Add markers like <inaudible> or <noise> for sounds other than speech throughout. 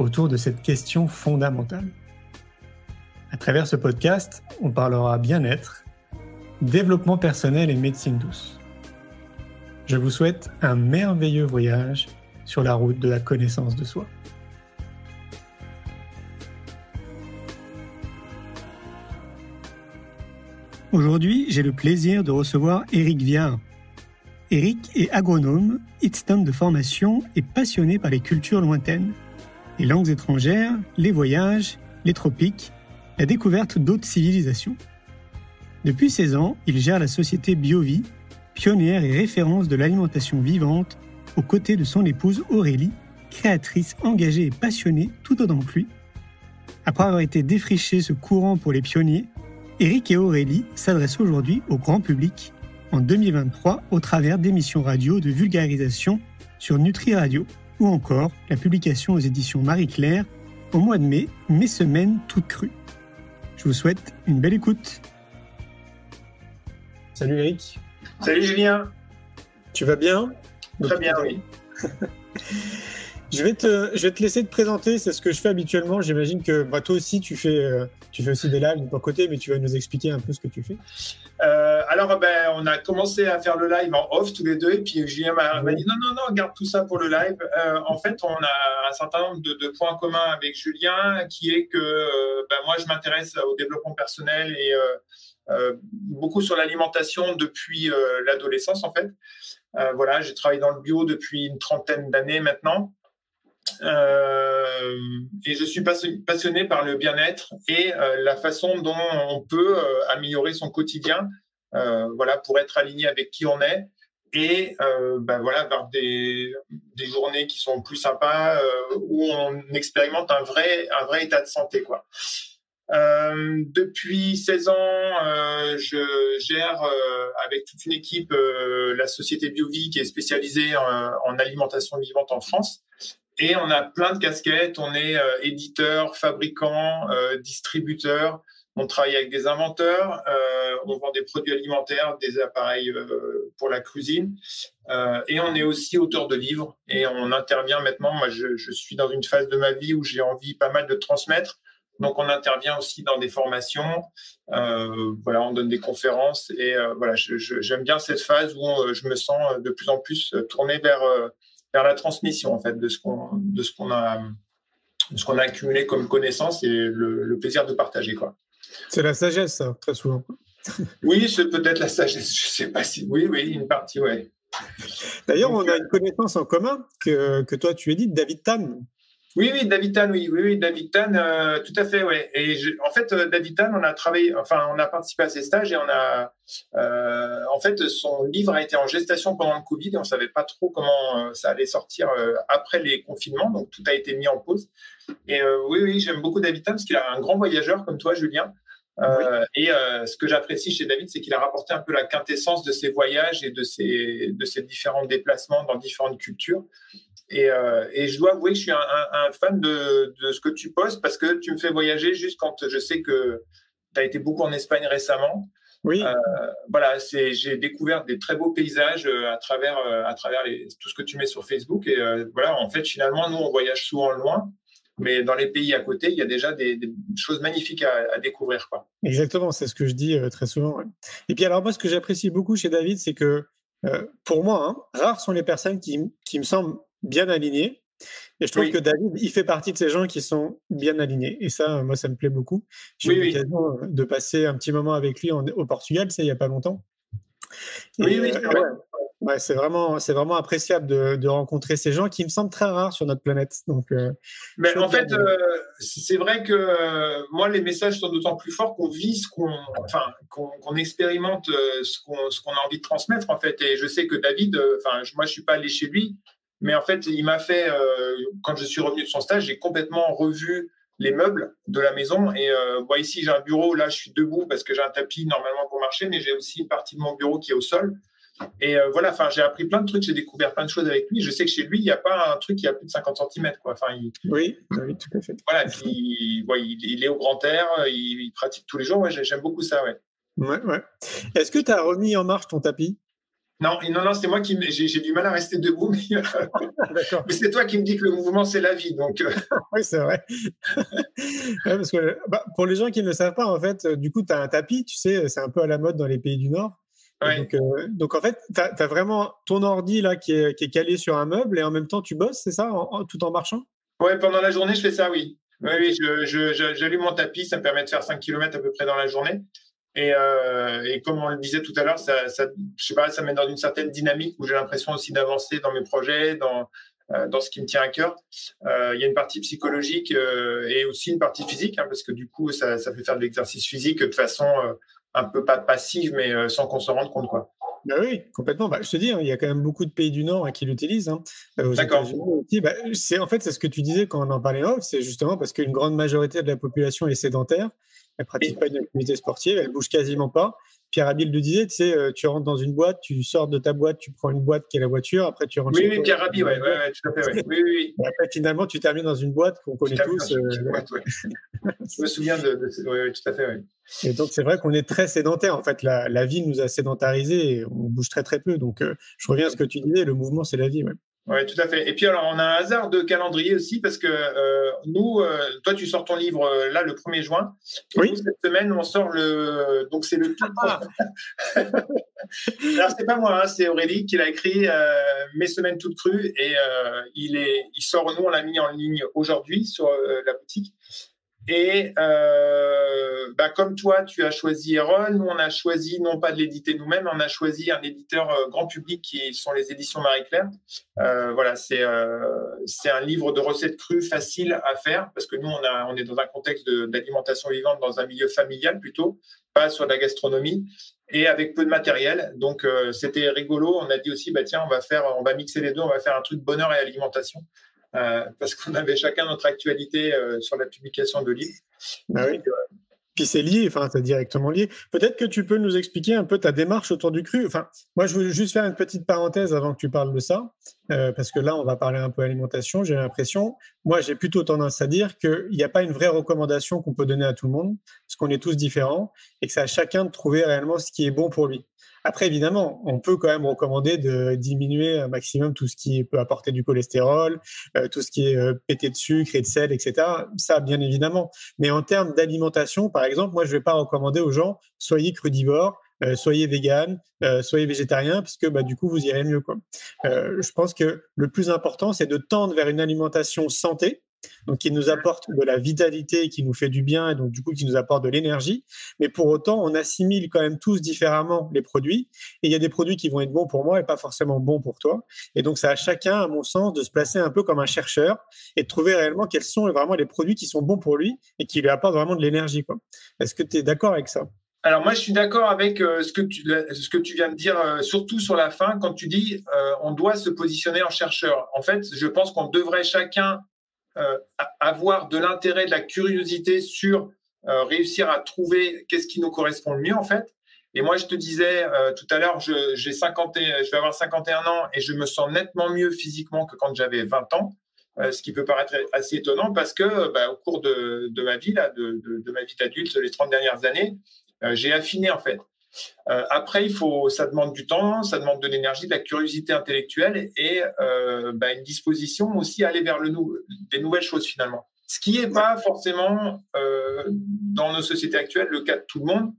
autour de cette question fondamentale. À travers ce podcast, on parlera bien-être, développement personnel et médecine douce. Je vous souhaite un merveilleux voyage sur la route de la connaissance de soi. Aujourd'hui, j'ai le plaisir de recevoir Eric Viard. Eric est agronome, hitstone de formation et passionné par les cultures lointaines, les langues étrangères, les voyages, les tropiques, la découverte d'autres civilisations. Depuis 16 ans, il gère la société BioVie, pionnière et référence de l'alimentation vivante, aux côtés de son épouse Aurélie, créatrice engagée et passionnée tout autant que lui. Après avoir été défriché ce courant pour les pionniers, Eric et Aurélie s'adressent aujourd'hui au grand public en 2023 au travers d'émissions radio de vulgarisation sur Nutri Radio ou encore la publication aux éditions Marie-Claire au mois de mai, Mes semaines toutes crues. Je vous souhaite une belle écoute. Salut Eric. Salut Julien. Tu vas bien? Très bien, oui. <laughs> Je vais, te, je vais te laisser te présenter, c'est ce que je fais habituellement. J'imagine que bah, toi aussi, tu fais, euh, tu fais aussi des lives de ton côté, mais tu vas nous expliquer un peu ce que tu fais. Euh, alors, ben, on a commencé à faire le live en off tous les deux, et puis Julien m'a dit non, non, non, garde tout ça pour le live. Euh, en fait, on a un certain nombre de, points communs avec Julien, qui est que ben, moi, je m'intéresse au développement personnel et beaucoup sur l'alimentation depuis l'adolescence, en fait. voilà, j'ai travaillé dans le bio depuis une trentaine d'années maintenant. Euh, et je suis passionné par le bien-être et euh, la façon dont on peut euh, améliorer son quotidien, voilà, pour être aligné avec qui on est et ben voilà, des, des, journées qui sont plus sympas où on expérimente un vrai, un vrai état de santé, quoi. depuis 16 ans, je gère avec toute une équipe la société BioVie qui est spécialisée en alimentation vivante en France. Et on a plein de casquettes. On est euh, éditeur, fabricant, euh, distributeur. On travaille avec des inventeurs. Euh, on vend des produits alimentaires, des appareils pour la cuisine. et on est aussi auteur de livres. Et on intervient maintenant. Moi, je, suis dans une phase de ma vie où j'ai envie pas mal de transmettre. Donc, on intervient aussi dans des formations. Voilà, on donne des conférences. Et voilà, j'aime bien cette phase où je me sens de plus en plus tourné vers vers la transmission en fait de ce qu'on de ce qu'on a ce qu'on a accumulé comme connaissance et le, plaisir de partager quoi. C'est la sagesse ça, très souvent. <laughs> oui, c'est peut-être la sagesse. Je sais pas si oui oui une partie ouais. D'ailleurs, on a une connaissance en commun que, que toi tu édites, David Tan. Oui, oui, David Tan, oui, oui, David Tan, euh, tout à fait, ouais. Et en fait, euh, David Tan, on a travaillé, enfin, on a participé à ses stages et on a, euh, en fait, son livre a été en gestation pendant le Covid et on savait pas trop comment ça allait sortir après les confinements, donc tout a été mis en pause. Et oui, oui, j'aime beaucoup David Tan parce qu'il a un grand voyageur comme toi, Julien. Et ce que j'apprécie chez David, c'est qu'il a rapporté un peu la quintessence de ses voyages et de ses, de ses différents déplacements dans différentes cultures. Euh, et, je dois avouer que je suis un, fan de, ce que tu postes parce que tu me fais voyager juste quand je sais que tu as été beaucoup en Espagne récemment. Oui. Euh, voilà, j'ai découvert des très beaux paysages euh, à travers, à travers tout ce que tu mets sur Facebook. Et voilà, en fait, finalement, nous, on voyage souvent loin, mais dans les pays à côté, il y a déjà des, choses magnifiques à, découvrir. Quoi. Exactement, c'est ce que je dis très souvent. Et puis, alors, moi, ce que j'apprécie beaucoup chez David, c'est que pour moi, hein, rares sont les personnes qui, qui me semblent bien aligné. Et je trouve que David, il fait partie de ces gens qui sont bien alignés. Et ça, moi, ça me plaît beaucoup. J'ai eu l'occasion euh, de passer un petit moment avec lui au Portugal, c'est il n'y a pas longtemps. oui, oui, euh, ouais, c'est vraiment, c'est vraiment appréciable de, rencontrer ces gens qui me semblent très rares sur notre planète. Donc, euh, Mais en fait, c'est vrai que moi, les messages sont d'autant plus forts qu'on vit ce qu'on, enfin, qu'on expérimente ce qu'on, ce qu'on a envie de transmettre en fait. Et je sais que David, enfin, moi, je suis pas allé chez lui, Mais en fait, il m'a fait, quand je suis revenu de son stage, j'ai complètement revu les meubles de la maison. Et euh, ici, j'ai un bureau. Là, je suis debout parce que j'ai un tapis normalement pour marcher, mais j'ai aussi une partie de mon bureau qui est au sol. Et euh, voilà, enfin, j'ai appris plein de trucs, j'ai découvert plein de choses avec lui. Je sais que chez lui, il n'y a pas un truc qui a plus de 50 cm. Quoi. Enfin, oui, oui, tout à fait. Voilà, il, est au grand air, il, pratique tous les jours. Ouais, j'aime beaucoup ça. Ouais. Ouais, ouais. Est-ce que tu as remis en marche ton tapis? Non, non, non, c'est moi qui j'ai du mal à rester debout, <laughs> mais, c'est toi qui me dis que le mouvement c'est la vie, donc. Euh. <laughs> oui, c'est vrai. <laughs> parce que bah, pour les gens qui ne le savent pas, en fait, euh, du coup, tu as un tapis, tu sais, c'est un peu à la mode dans les pays du Nord. Donc, euh, donc, en fait, tu as, vraiment ton ordi là qui est, qui est, calé sur un meuble et en même temps tu bosses, c'est ça, tout en marchant? Ouais, pendant la journée, je fais ça, oui. Oui, oui, j'allume mon tapis, ça me permet de faire 5 km à peu près dans la journée. Et, euh, et, comme on le disait tout à l'heure, ça, ça, je sais pas, ça mène dans une certaine dynamique où j'ai l'impression aussi d'avancer dans mes projets, dans, euh, dans ce qui me tient à cœur. Euh, il y a une partie psychologique et aussi une partie physique, hein, parce que du coup, ça, ça fait faire de l'exercice physique de façon un peu pas passive, mais sans qu'on se rende compte. Quoi. Bah oui, complètement. Bah, je te dis, hein, il y a quand même beaucoup de pays du Nord hein, qui l'utilisent. Hein. D'accord. Bah, c'est en fait c'est ce que tu disais quand on en parlait off, c'est justement parce qu'une grande majorité de la population est sédentaire elle pratique pas une activité sportive, elle bouge quasiment pas. Pierre Abil le disait, tu sais, euh, tu rentres dans une boîte, tu sors de ta boîte, tu prends une boîte qui est la voiture, après tu rentres. Oui, oui, Pierre Abil, ouais, ouais, tout à fait, ouais. oui, oui, Et après, finalement, tu termines dans une boîte qu'on connaît tous. Euh, je me souviens de, de... Oui, tout à fait, oui. Et donc, c'est vrai qu'on est très sédentaire. En fait, la, la, vie nous a sédentarisés et on bouge très, très peu. Donc, euh, je reviens à ce que tu disais, le mouvement, c'est la vie, ouais. Oui, tout à fait. Et puis alors, on a un hasard de calendrier aussi parce que euh, nous, euh, toi, tu sors ton livre euh, là le 1er juin. oui. Nous, cette semaine, on sort le. Donc, c'est le tout. Ah. <laughs> alors, c'est pas moi, hein, c'est Aurélie qui l'a écrit Mes semaines toutes crues et il, est, il sort, nous, on l'a mis en ligne aujourd'hui sur la boutique. Et euh, bah, comme toi, tu as choisi Erol, nous, on a choisi non pas de l'éditer nous-mêmes, on a choisi un éditeur euh, grand public qui sont les éditions Marie-Claire. Euh, voilà, c'est c'est un livre de recettes crues facile à faire parce que nous, on, a, on est dans un contexte d'alimentation vivante, dans un milieu familial plutôt, pas sur la gastronomie et avec peu de matériel. Donc, c'était rigolo. On a dit aussi, bah, tiens, on va faire, on va mixer les deux, on va faire un truc bonheur et alimentation. Euh, parce qu'on avait chacun notre actualité euh, sur la publication de livres. Ah oui. Puis c'est lié, enfin, c'est directement lié. Peut-être que tu peux nous expliquer un peu ta démarche autour du cru. Enfin, moi, je veux juste faire une petite parenthèse avant que tu parles de ça, euh, parce que là, on va parler un peu alimentation. J'ai l'impression, moi, j'ai plutôt tendance à dire qu'il n'y a pas une vraie recommandation qu'on peut donner à tout le monde, parce qu'on est tous différents, et que c'est à chacun de trouver réellement ce qui est bon pour lui. Après, évidemment, on peut quand même recommander de diminuer un maximum tout ce qui peut apporter du cholestérol, euh, tout ce qui est euh, pété de sucre et de sel, etc. Ça, bien évidemment. Mais en termes d'alimentation, par exemple, moi, je ne vais pas recommander aux gens soyez crudivores, euh, soyez vegan, soyez végétarien, parce que bah, du coup, vous irez mieux. Quoi. je pense que le plus important, c'est de tendre vers une alimentation santé, donc qui nous apporte de la vitalité, qui nous fait du bien et donc du coup qui nous apporte de l'énergie. Mais pour autant, on assimile quand même tous différemment les produits. Et il y a des produits qui vont être bons pour moi et pas forcément bons pour toi. Et donc, c'est à chacun, à mon sens, de se placer un peu comme un chercheur et de trouver réellement quels sont vraiment les produits qui sont bons pour lui et qui lui apportent vraiment de l'énergie. Est-ce que tu es d'accord avec ça? Alors moi, je suis d'accord avec euh, ce, que tu, ce que tu viens de dire, euh, surtout sur la fin, quand tu dis euh, on doit se positionner en chercheur. En fait, je pense qu'on devrait chacun euh, avoir de l'intérêt, de la curiosité sur réussir à trouver qu'est-ce qui nous correspond le mieux en fait. Et moi, je te disais tout à l'heure, je, j'ai 50 je vais avoir 51 ans et je me sens nettement mieux physiquement que quand j'avais 20 ans, ce qui peut paraître assez étonnant parce que bah, au cours de, de, ma vie, là, de, de, de ma vie d'adulte, les 30 dernières années, j'ai affiné en fait. Euh, après, il faut, ça demande du temps, ça demande de l'énergie, de la curiosité intellectuelle et euh, bah, une disposition aussi à aller vers le nou des nouvelles choses finalement. Ce qui n'est pas forcément euh, dans nos sociétés actuelles le cas de tout le monde,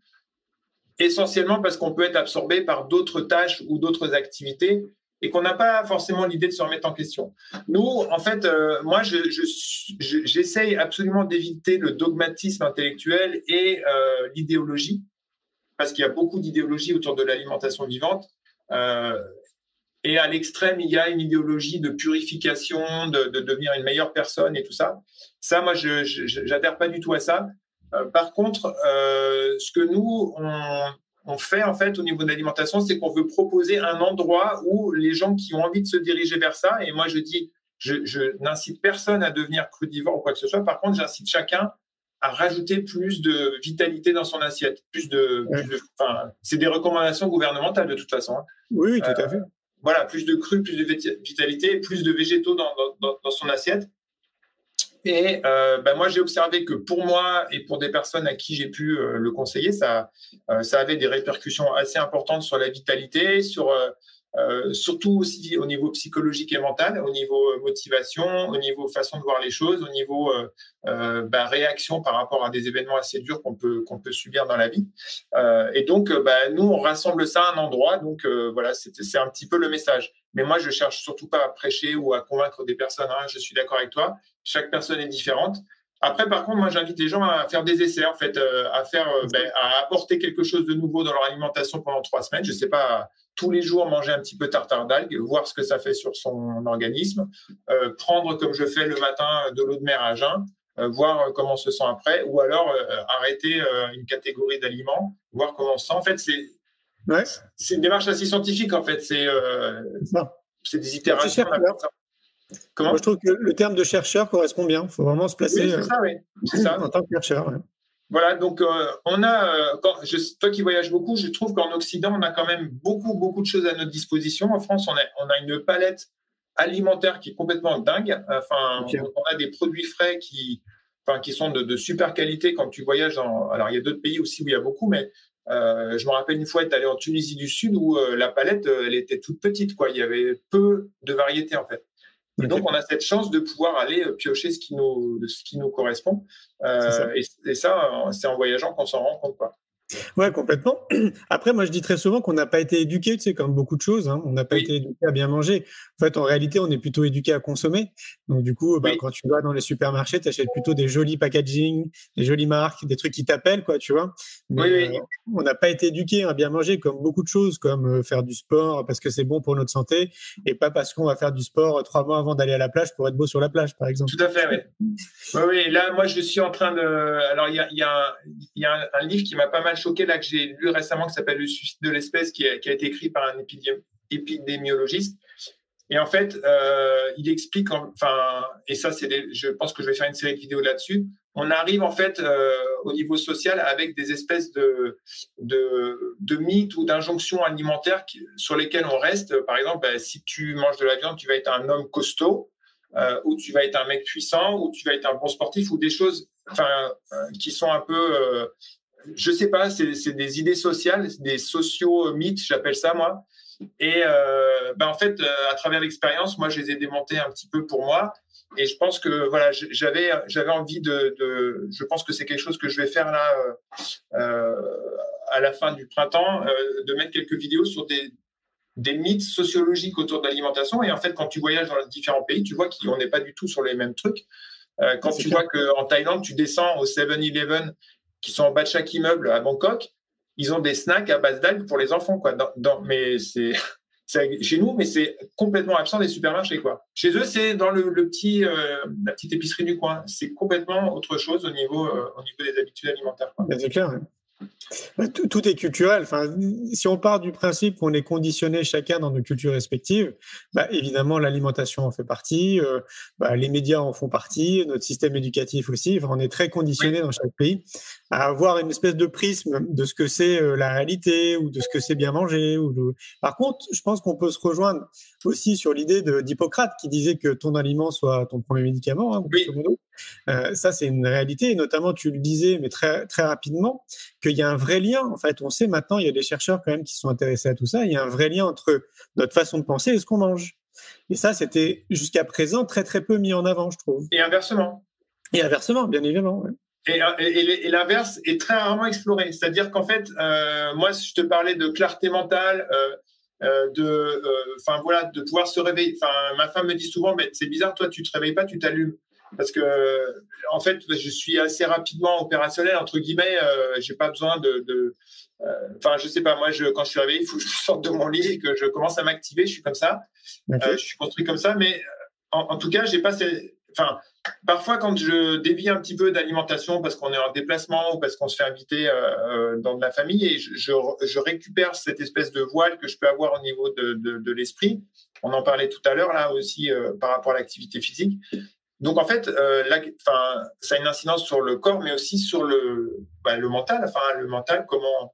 essentiellement parce qu'on peut être absorbé par d'autres tâches ou d'autres activités et qu'on n'a pas forcément l'idée de se remettre en question. Nous, en fait, euh, moi, j'essaye je, je, absolument d'éviter le dogmatisme intellectuel et euh, l'idéologie parce qu'il y a beaucoup d'idéologies autour de l'alimentation vivante. Euh, et à l'extrême, il y a une idéologie de purification, de, devenir une meilleure personne et tout ça. Ça, moi, je n'adhère pas du tout à ça. Par contre, ce que nous, on, on fait en fait au niveau de l'alimentation, c'est qu'on veut proposer un endroit où les gens qui ont envie de se diriger vers ça, et moi je dis, je, n'incite personne à devenir crudivore ou quoi que ce soit. Par contre, j'incite chacun à rajouter plus de vitalité dans son assiette, plus de, c'est des recommandations gouvernementales de toute façon. Hein. Oui, tout à fait. Voilà, plus de cru, plus de vitalité, plus de végétaux dans, dans son assiette. Et euh, ben moi, j'ai observé que pour moi et pour des personnes à qui j'ai pu euh, le conseiller, ça, euh, ça avait des répercussions assez importantes sur la vitalité, sur euh, surtout aussi au niveau psychologique et mental, au niveau motivation, au niveau façon de voir les choses, au niveau ben, réaction par rapport à des événements assez durs qu'on peut qu'on peut subir dans la vie. et donc, ben, nous, on rassemble ça à un endroit. Donc voilà, c'est un petit peu le message. Mais moi, je cherche surtout pas à prêcher ou à convaincre des personnes. Hein, je suis d'accord avec toi. Chaque personne est différente. Après, par contre, moi, j'invite les gens à faire des essais, en fait, euh, à faire, euh, ben, à apporter quelque chose de nouveau dans leur alimentation pendant trois semaines. Je sais pas, tous les jours manger un petit peu tartare d'algues, voir ce que ça fait sur son organisme, euh, prendre comme je fais le matin de l'eau de mer à jeun, voir comment on se sent après, ou alors arrêter une catégorie d'aliments, voir comment on se sent. En fait, c'est Ouais. C'est une démarche assez scientifique, en fait. C'est euh, des itérations. Comment? Moi, je trouve que le terme de chercheur correspond bien. Il faut vraiment se placer oui, ça, oui. ça. en tant que chercheur. Voilà, donc euh, on a, euh, quand, je, toi qui voyages beaucoup, je trouve qu'en Occident, on a quand même beaucoup, beaucoup de choses à notre disposition. En France, on a, on a une palette alimentaire qui est complètement dingue. Enfin, on, a des produits frais qui, enfin, qui sont de, de, super qualité quand tu voyages. Dans, alors, il y a d'autres pays aussi où il y a beaucoup, mais euh, je me rappelle une fois être allé en Tunisie du Sud où euh, la palette, euh, elle était toute petite, quoi. Il y avait peu de variétés en fait. Et donc, on a cette chance de pouvoir aller piocher ce qui nous, ce qui nous correspond. Et, et, ça, c'est en voyageant qu'on s'en rend compte. Quoi. Ouais, complètement. <clears throat> Après, moi, je dis très souvent qu'on n'a pas été éduqué, tu sais, comme beaucoup de choses. Hein. On n'a pas été éduqué à bien manger. En fait, en réalité, on est plutôt éduqué à consommer. Donc, du coup, bah, quand tu vas dans les supermarchés, tu achètes plutôt des jolis packaging, des jolies marques, des trucs qui t'appellent, quoi, tu vois. oui, oui. Euh, on n'a pas été éduqué à bien manger, comme beaucoup de choses, comme euh, faire du sport parce que c'est bon pour notre santé, et pas parce qu'on va faire du sport euh, trois mois avant d'aller à la plage pour être beau sur la plage, par exemple. Tout à fait, oui. oui, oui. Là, moi, je suis en train de. Alors, il y a, y a, y a un livre qui m'a pas mal choqué là que j'ai lu récemment qui s'appelle Le suicide de l'espèce, qui, a été écrit par un épidémiologiste. Et en fait, euh, il explique, enfin, et ça, c'est, je pense que je vais faire une série de vidéos là-dessus. On arrive en fait euh, au niveau social avec des espèces de de, mythes ou d'injonctions alimentaires sur lesquelles on reste. Par exemple, ben, si tu manges de la viande, tu vas être un homme costaud, euh, ou tu vas être un mec puissant, ou tu vas être un bon sportif, ou des choses, enfin, qui sont un peu je sais pas, c'est des idées sociales, des sociaux mythes, j'appelle ça moi. Et euh, ben en fait, euh, à travers l'expérience, moi, je les ai démontés un petit peu pour moi. Et je pense que voilà, j'avais j'avais envie de, de, je pense que c'est quelque chose que je vais faire là euh, à la fin du printemps, de mettre quelques vidéos sur des des mythes sociologiques autour de l'alimentation. Et en fait, quand tu voyages dans les différents pays, tu vois qu'on n'est pas du tout sur les mêmes trucs. quand tu vois qu'en Thaïlande, tu descends au 7-Eleven qui sont en bas de chaque immeuble à Bangkok, ils ont des snacks à base d'algues pour les enfants, mais c'est <laughs> chez nous, mais c'est complètement absent des supermarchés, quoi. Chez eux, c'est dans le, petit, euh, la petite épicerie du coin. C'est complètement autre chose au niveau, euh, au niveau des habitudes alimentaires. C'est clair. Bah, tout, est culturel. Enfin, si on part du principe qu'on est conditionné chacun dans nos cultures respectives, bah, évidemment l'alimentation en fait partie, euh, bah, les médias en font partie, notre système éducatif aussi. Enfin, on est très conditionné dans chaque pays à avoir une espèce de prisme de ce que c'est euh, la réalité ou de ce que c'est bien manger. Ou Par contre, je pense qu'on peut se rejoindre aussi sur l'idée d'Hippocrate qui disait que ton aliment soit ton premier médicament. Hein, euh, ça, c'est une réalité. Et notamment, tu le disais, mais très, très rapidement, qu'il y a un vrai lien. En fait, on sait maintenant, il y a des chercheurs quand même qui sont intéressés à tout ça. Il y a un vrai lien entre notre façon de penser et ce qu'on mange. Et ça, c'était jusqu'à présent très, très peu mis en avant, je trouve. Et inversement. Et inversement, bien évidemment. Et, et, l'inverse est très rarement exploré. C'est-à-dire qu'en fait, euh, moi, si je te parlais de clarté mentale, euh, de, enfin voilà, de pouvoir se réveiller. Enfin, ma femme me dit souvent, mais c'est bizarre, toi, tu te réveilles pas, tu t'allumes. Parce que en fait je suis assez rapidement opérationnel entre guillemets euh, j'ai pas besoin de, de euh, enfin je sais pas moi je quand je suis réveillé il faut que je <laughs> sorte de mon lit et que je commence à m'activer je suis comme ça. Euh, je suis construit comme ça mais en, en tout cas j'ai pas enfin parfois, quand je dévie un petit peu d'alimentation parce qu'on est en déplacement ou parce qu'on se fait inviter euh, dans de la famille et je, récupère cette espèce de voile que je peux avoir au niveau de, l'esprit. On en parlait tout à l'heure là aussi par rapport à l'activité physique. Donc en fait, euh, ça a une incidence sur le corps, mais aussi sur le, bah, le mental. Enfin, le mental, comment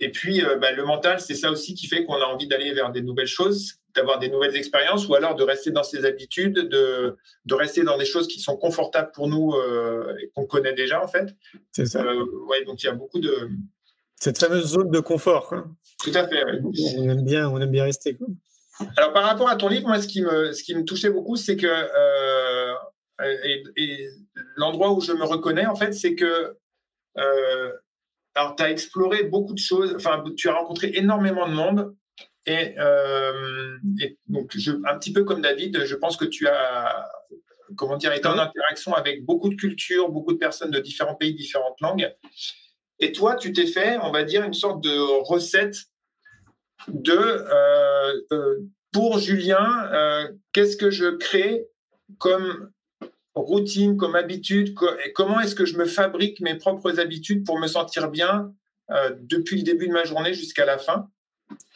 Et puis, euh, bah, le mental, c'est ça aussi qui fait qu'on a envie d'aller vers des nouvelles choses, d'avoir des nouvelles expériences, ou alors de rester dans ses habitudes, de, de rester dans des choses qui sont confortables pour nous euh, et qu'on connaît déjà en fait. C'est ça. Euh, ouais, donc il y a beaucoup de cette fameuse zone de confort. Quoi. Tout à fait. On aime bien, on aime bien rester. Quoi. Alors, par rapport à ton livre, moi, ce qui me, ce qui me touchait beaucoup, c'est que euh, et, l'endroit où je me reconnais, en fait, c'est que euh, alors, tu as exploré beaucoup de choses, enfin, tu as rencontré énormément de monde. Et, euh, donc, je, un petit peu comme David, je pense que tu as, comment dire, été en interaction avec beaucoup de cultures, beaucoup de personnes de différents pays, différentes langues. Et toi, tu t'es fait, on va dire, une sorte de recette de euh, euh, pour Julien, qu'est-ce que je crée comme routine, comme habitude et Comment est-ce que je me fabrique mes propres habitudes pour me sentir bien depuis le début de ma journée jusqu'à la fin?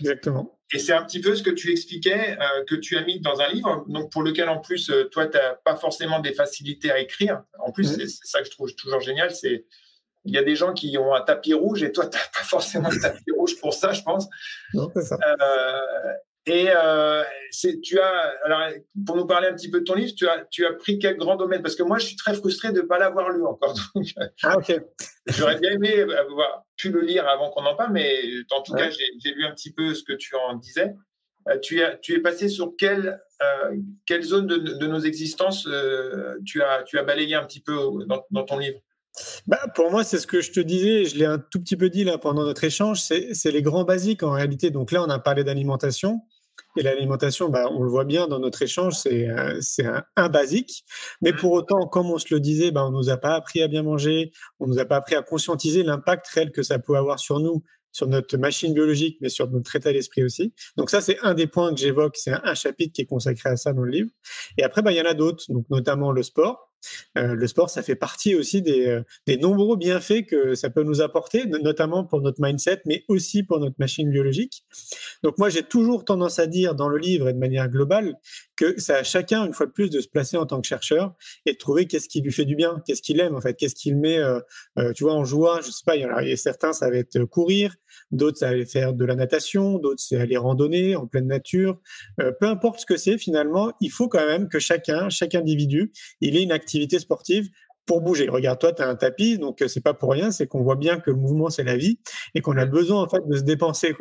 Exactement. Et c'est un petit peu ce que tu expliquais, que tu as mis dans un livre, donc pour lequel en plus, toi, tu n'as pas forcément des facilités à écrire. En plus, mmh. c'est ça que je trouve toujours génial, c'est il y a des gens qui ont un tapis rouge et toi, tu n'as pas forcément de tapis rouge pour ça, je pense. Non, c'est ça. Euh, et euh, tu as, alors, pour nous parler un petit peu de ton livre, tu as, tu as pris quel grand domaine? Parce que moi, je suis très frustré de ne pas l'avoir lu encore. <laughs> ah, ok. J'aurais bien aimé avoir pu le lire avant qu'on en parle, mais en tout cas, j'ai lu un petit peu ce que tu en disais. Euh, tu, as, tu es passé sur quelle, euh, quelle zone de, de nos existences tu, as, tu as balayé un petit peu dans, dans ton livre? Bah, pour moi, c'est ce que je te disais, je l'ai un tout petit peu dit là pendant notre échange, c'est les grands basiques en réalité. Donc là, on a parlé d'alimentation. Et l'alimentation, bah, on le voit bien dans notre échange, c'est euh, un, un, basique. Mais pour autant, comme on se le disait, bah, on nous a pas appris à bien manger, on nous a pas appris à conscientiser l'impact réel que ça peut avoir sur nous, sur notre machine biologique, mais sur notre état d'esprit aussi. Donc ça, c'est un des points que j'évoque. C'est un, un, chapitre qui est consacré à ça dans le livre. Et après, bah, il y en a d'autres, donc notamment le sport. Euh, le sport, ça fait partie aussi euh, des, nombreux bienfaits que ça peut nous apporter, notamment pour notre mindset, mais aussi pour notre machine biologique. Donc moi, j'ai toujours tendance à dire dans le livre et de manière globale que c'est à chacun, une fois de plus, de se placer en tant que chercheur et de trouver qu'est-ce qui lui fait du bien, qu'est-ce qu'il aime en fait, qu'est-ce qu'il met, euh, tu vois, en joie. Je sais pas, il y en a certains, ça va être courir, d'autres, ça va faire de la natation, d'autres, c'est aller randonner en pleine nature. peu importe ce que c'est, finalement, il faut quand même que chacun, chaque individu, il ait une activité activité sportive pour bouger. Regarde, toi, tu as un tapis, donc euh, c'est pas pour rien, c'est qu'on voit bien que le mouvement, c'est la vie et qu'on a besoin en fait de se dépenser.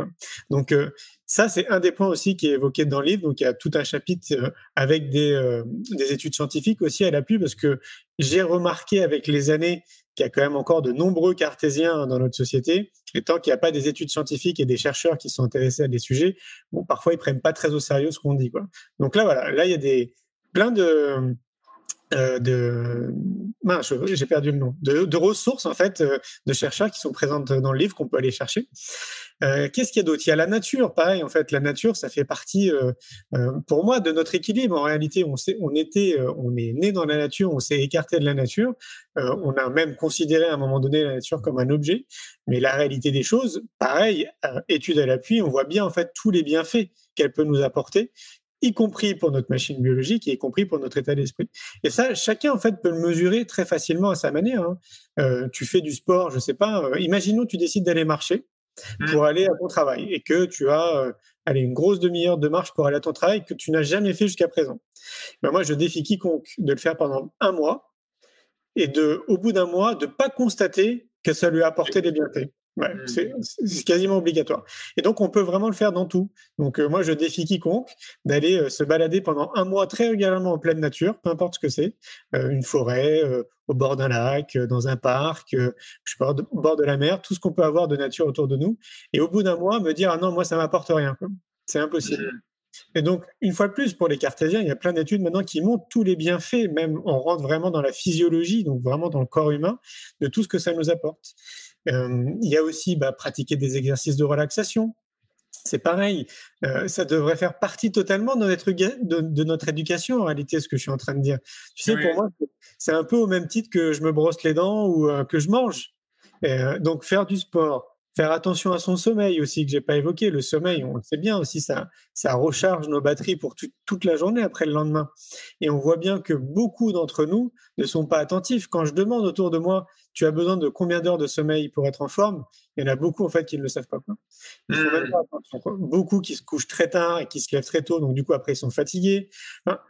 Donc euh, ça, c'est un des points aussi qui est évoqué dans le livre. Donc il y a tout un chapitre euh, avec des, des études scientifiques aussi à l'appui parce que j'ai remarqué avec les années qu'il y a quand même encore de nombreux cartésiens dans notre société. Et tant qu'il n'y a pas des études scientifiques et des chercheurs qui sont intéressés à des sujets, bon, parfois ils prennent pas très au sérieux ce qu'on dit. Donc là, voilà, là, il y a des, plein de euh, de j'ai perdu le nom, de, ressources en fait euh, de chercheurs qui sont présentes dans le livre qu'on peut aller chercher. Euh, qu'est-ce qu'il y a d'autre? Il y a la nature, pareil en fait. La nature, ça fait partie pour moi de notre équilibre. En réalité, on on était, on est né dans la nature, on s'est écarté de la nature. on a même considéré à un moment donné la nature comme un objet. Mais la réalité des choses, pareil, étude à l'appui, on voit bien en fait tous les bienfaits qu'elle peut nous apporter y compris pour notre machine biologique et y compris pour notre état d'esprit. Et ça, chacun en fait peut le mesurer très facilement à sa manière. Hein. Euh, tu fais du sport, je sais pas. Euh, imaginons tu décides d'aller marcher mmh. pour aller à ton travail et que tu as euh, allez, une grosse demi-heure de marche pour aller à ton travail que tu n'as jamais fait jusqu'à présent. Ben moi, je défie quiconque de le faire pendant un mois et de, au bout d'un mois, de pas constater que ça lui a apporté des bienfaits. Ouais, mmh. c'est quasiment obligatoire. Et donc, on peut vraiment le faire dans tout. Donc, euh, moi, je défie quiconque d'aller euh, se balader pendant un mois très régulièrement en pleine nature, peu importe ce que c'est, euh, une forêt, au bord d'un lac, dans un parc, je sais pas, au bord de la mer, tout ce qu'on peut avoir de nature autour de nous. Et au bout d'un mois, me dire, ah non, moi, ça m'apporte rien. C'est impossible. Mmh. Et donc, une fois de plus, pour les cartésiens, il y a plein d'études maintenant qui montrent tous les bienfaits, même on rentre vraiment dans la physiologie, donc vraiment dans le corps humain, de tout ce que ça nous apporte. Euh, il y a aussi bah, pratiquer des exercices de relaxation. c'est pareil. Euh, ça devrait faire partie totalement de notre, de, notre éducation, en réalité, ce que je suis en train de dire. Tu sais, pour moi, c'est un peu au même titre que je me brosse les dents ou euh, que je mange. Euh, donc, faire du sport, Faire attention à son sommeil aussi, que j'ai pas évoqué. Le sommeil, on le sait bien aussi, ça, ça recharge nos batteries pour toute la journée après le lendemain. Et on voit bien que beaucoup d'entre nous ne sont pas attentifs. Quand je demande autour de moi, tu as besoin de combien d'heures de sommeil pour être en forme? Il y en a beaucoup en fait qui ne le savent pas. Ils font même pas attention, Beaucoup qui se couchent très tard et qui se lèvent très tôt, donc du coup après ils sont fatigués.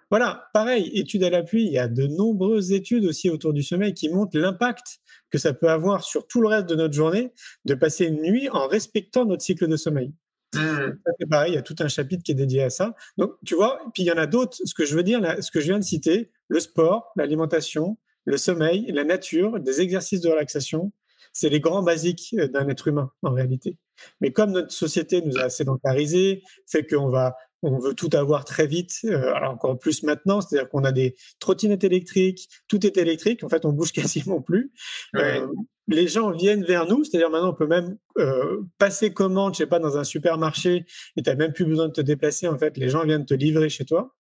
voilà, pareil, études à l'appui. Il y a de nombreuses études aussi autour du sommeil qui montrent l'impact que ça peut avoir sur tout le reste de notre journée de passer une nuit en respectant notre cycle de sommeil. Mmh. C'est pareil, il y a tout un chapitre qui est dédié à ça. Donc, tu vois, puis il y en a d'autres. Ce que je veux dire, là, ce que je viens de citer, le sport, l'alimentation, le sommeil, la nature, des exercices de relaxation, c'est les grands basiques euh, d'un être humain en réalité. Mais comme notre société nous a sédentarisés, fait qu'on va on veut tout avoir très vite, euh, alors encore plus maintenant, c'est-à-dire qu'on a des trottinettes électriques, tout est électrique, en fait on bouge <laughs> quasiment plus. Euh, les gens viennent vers nous, c'est-à-dire maintenant on peut même euh, passer commande, je sais pas, dans un supermarché et tu n'as même plus besoin de te déplacer, en fait les gens viennent te livrer chez toi.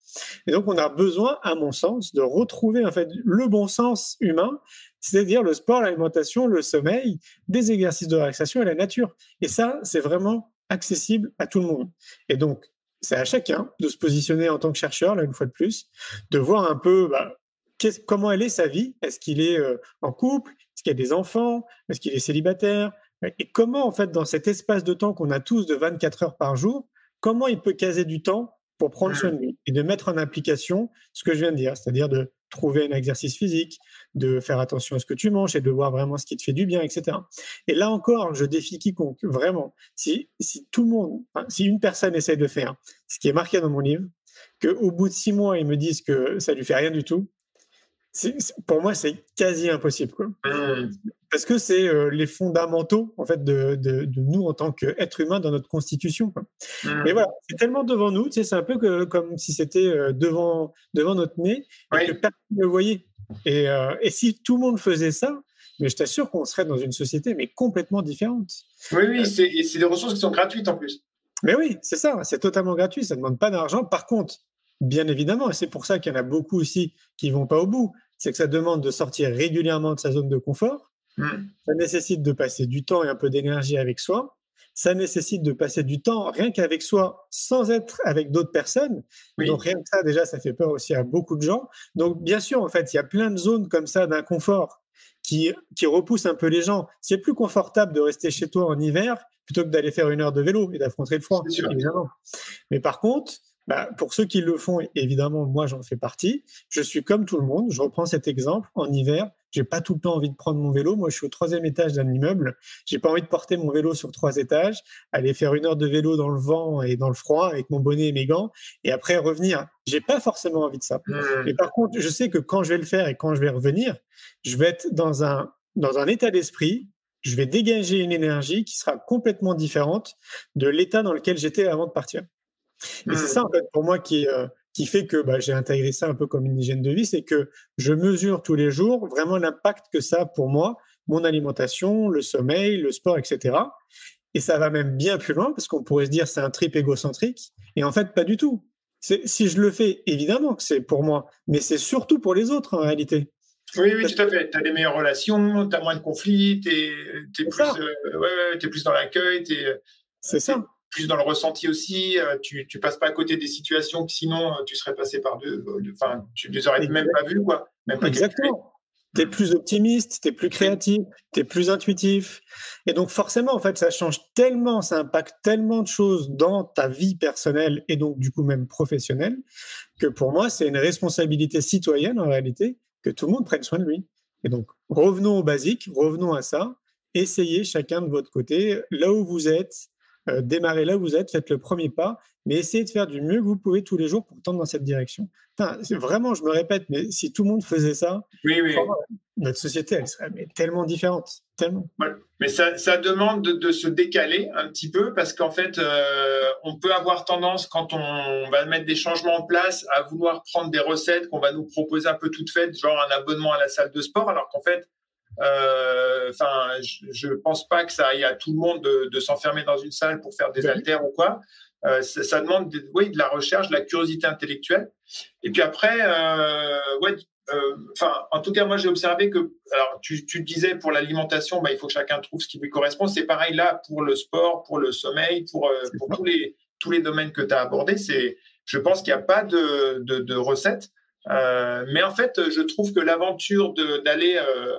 Et donc on a besoin, à mon sens, de retrouver en fait le bon sens humain, c'est-à-dire le sport, l'alimentation, le sommeil, des exercices de relaxation et la nature. Et ça, c'est vraiment accessible à tout le monde. Et donc, c'est à chacun de se positionner en tant que chercheur, là, une fois de plus, de voir un peu bah, comment elle est sa vie. Est-ce qu'il est, euh, en couple? Est-ce qu'il a des enfants? Est-ce qu'il est célibataire? Et comment, en fait, dans cet espace de temps qu'on a tous de 24 heures par jour, comment il peut caser du temps pour prendre soin de lui et de mettre en application ce que je viens de dire, c'est-à-dire de trouver un exercice physique, de faire attention à ce que tu manges et de voir vraiment ce qui te fait du bien, etc. Et là encore, je défie quiconque, vraiment, si, si tout le monde, si une personne essaie de faire ce qui est marqué dans mon livre, qu'au bout de six mois, ils me disent que ça lui fait rien du tout, pour moi, c'est quasi impossible. Quoi. Mmh. Parce que c'est euh, les fondamentaux en fait, de, de, nous en tant qu'êtres humains dans notre constitution. Quoi. Mmh. Mais voilà, c'est tellement devant nous, tu sais, c'est un peu que, comme si c'était euh, devant, devant notre nez et que personne ne le voyait. Et, euh, et, si tout le monde faisait ça, mais je t'assure qu'on serait dans une société mais complètement différente. Oui, oui, et c'est des ressources qui sont gratuites en plus. Mais oui, c'est ça, c'est totalement gratuit, ça ne demande pas d'argent. Par contre, Bien évidemment, et c'est pour ça qu'il y en a beaucoup aussi qui vont pas au bout. C'est que ça demande de sortir régulièrement de sa zone de confort. Mmh. Ça nécessite de passer du temps et un peu d'énergie avec soi. Ça nécessite de passer du temps rien qu'avec soi, sans être avec d'autres personnes. Donc rien que ça, déjà, ça fait peur aussi à beaucoup de gens. Donc bien sûr, en fait, il y a plein de zones comme ça d'inconfort qui, qui repoussent un peu les gens. C'est plus confortable de rester chez toi en hiver plutôt que d'aller faire une heure de vélo et d'affronter le froid, évidemment. Mais par contre, bah, pour ceux qui le font, évidemment, moi j'en fais partie. Je suis comme tout le monde. Je reprends cet exemple. En hiver, j'ai pas tout le temps envie de prendre mon vélo. Moi, je suis au troisième étage d'un immeuble. J'ai pas envie de porter mon vélo sur trois étages, aller faire une heure de vélo dans le vent et dans le froid avec mon bonnet et mes gants, et après revenir. J'ai pas forcément envie de ça. Mmh. Mais par contre, je sais que quand je vais le faire et quand je vais revenir, je vais être dans un dans un état d'esprit. Je vais dégager une énergie qui sera complètement différente de l'état dans lequel j'étais avant de partir. Et c'est mmh. ça, en fait, pour moi, qui, euh, qui fait que bah, j'ai intégré ça un peu comme une hygiène de vie, c'est que je mesure tous les jours vraiment l'impact que ça a pour moi, mon alimentation, le sommeil, le sport, etc. Et ça va même bien plus loin, parce qu'on pourrait se dire c'est un trip égocentrique, et en fait, pas du tout. Si je le fais, évidemment que c'est pour moi, mais c'est surtout pour les autres en réalité. Oui, oui, tout à fait. Tu as des meilleures relations, tu as moins de conflits, tu es, es, euh, es, plus dans l'accueil. C'est ça plus dans le ressenti aussi. Euh, tu, tu passes pas à côté des situations que sinon euh, tu serais passé par deux. Enfin, tu les aurais même pas vues, quoi. Même pas Exactement. Tu es plus optimiste, tu es plus créatif, tu es plus intuitif. Et donc forcément, en fait, ça change tellement, ça impacte tellement de choses dans ta vie personnelle et donc du coup même professionnelle, que pour moi, c'est une responsabilité citoyenne en réalité que tout le monde prenne soin de lui. Et donc revenons au basique, revenons à ça. Essayez chacun de votre côté, là où vous êtes, euh, démarrez là où vous êtes, faites le premier pas, mais essayez de faire du mieux que vous pouvez tous les jours pour tendre dans cette direction. Enfin, vraiment, je me répète, mais si tout le monde faisait ça, notre société, elle serait tellement différente. Tellement. Mais ça, ça demande de, se décaler un petit peu parce qu'en fait, euh, on peut avoir tendance, quand on va mettre des changements en place, à vouloir prendre des recettes qu'on va nous proposer un peu toutes faites, genre un abonnement à la salle de sport, alors qu'en fait, Enfin, je, ne pense pas que ça aille à tout le monde de, s'enfermer dans une salle pour faire des haltères ou quoi. Ça, demande, de, oui, de la recherche, de la curiosité intellectuelle. Et puis après, ouais, enfin, en tout cas, moi, j'ai observé que, alors, tu, tu disais pour l'alimentation, bah, il faut que chacun trouve ce qui lui correspond. C'est pareil là pour le sport, pour le sommeil, pour, pour tous les tous les domaines que tu as abordés. C'est, je pense qu'il n'y a pas de, de, recette. Euh, mais en fait, je trouve que l'aventure d'aller euh,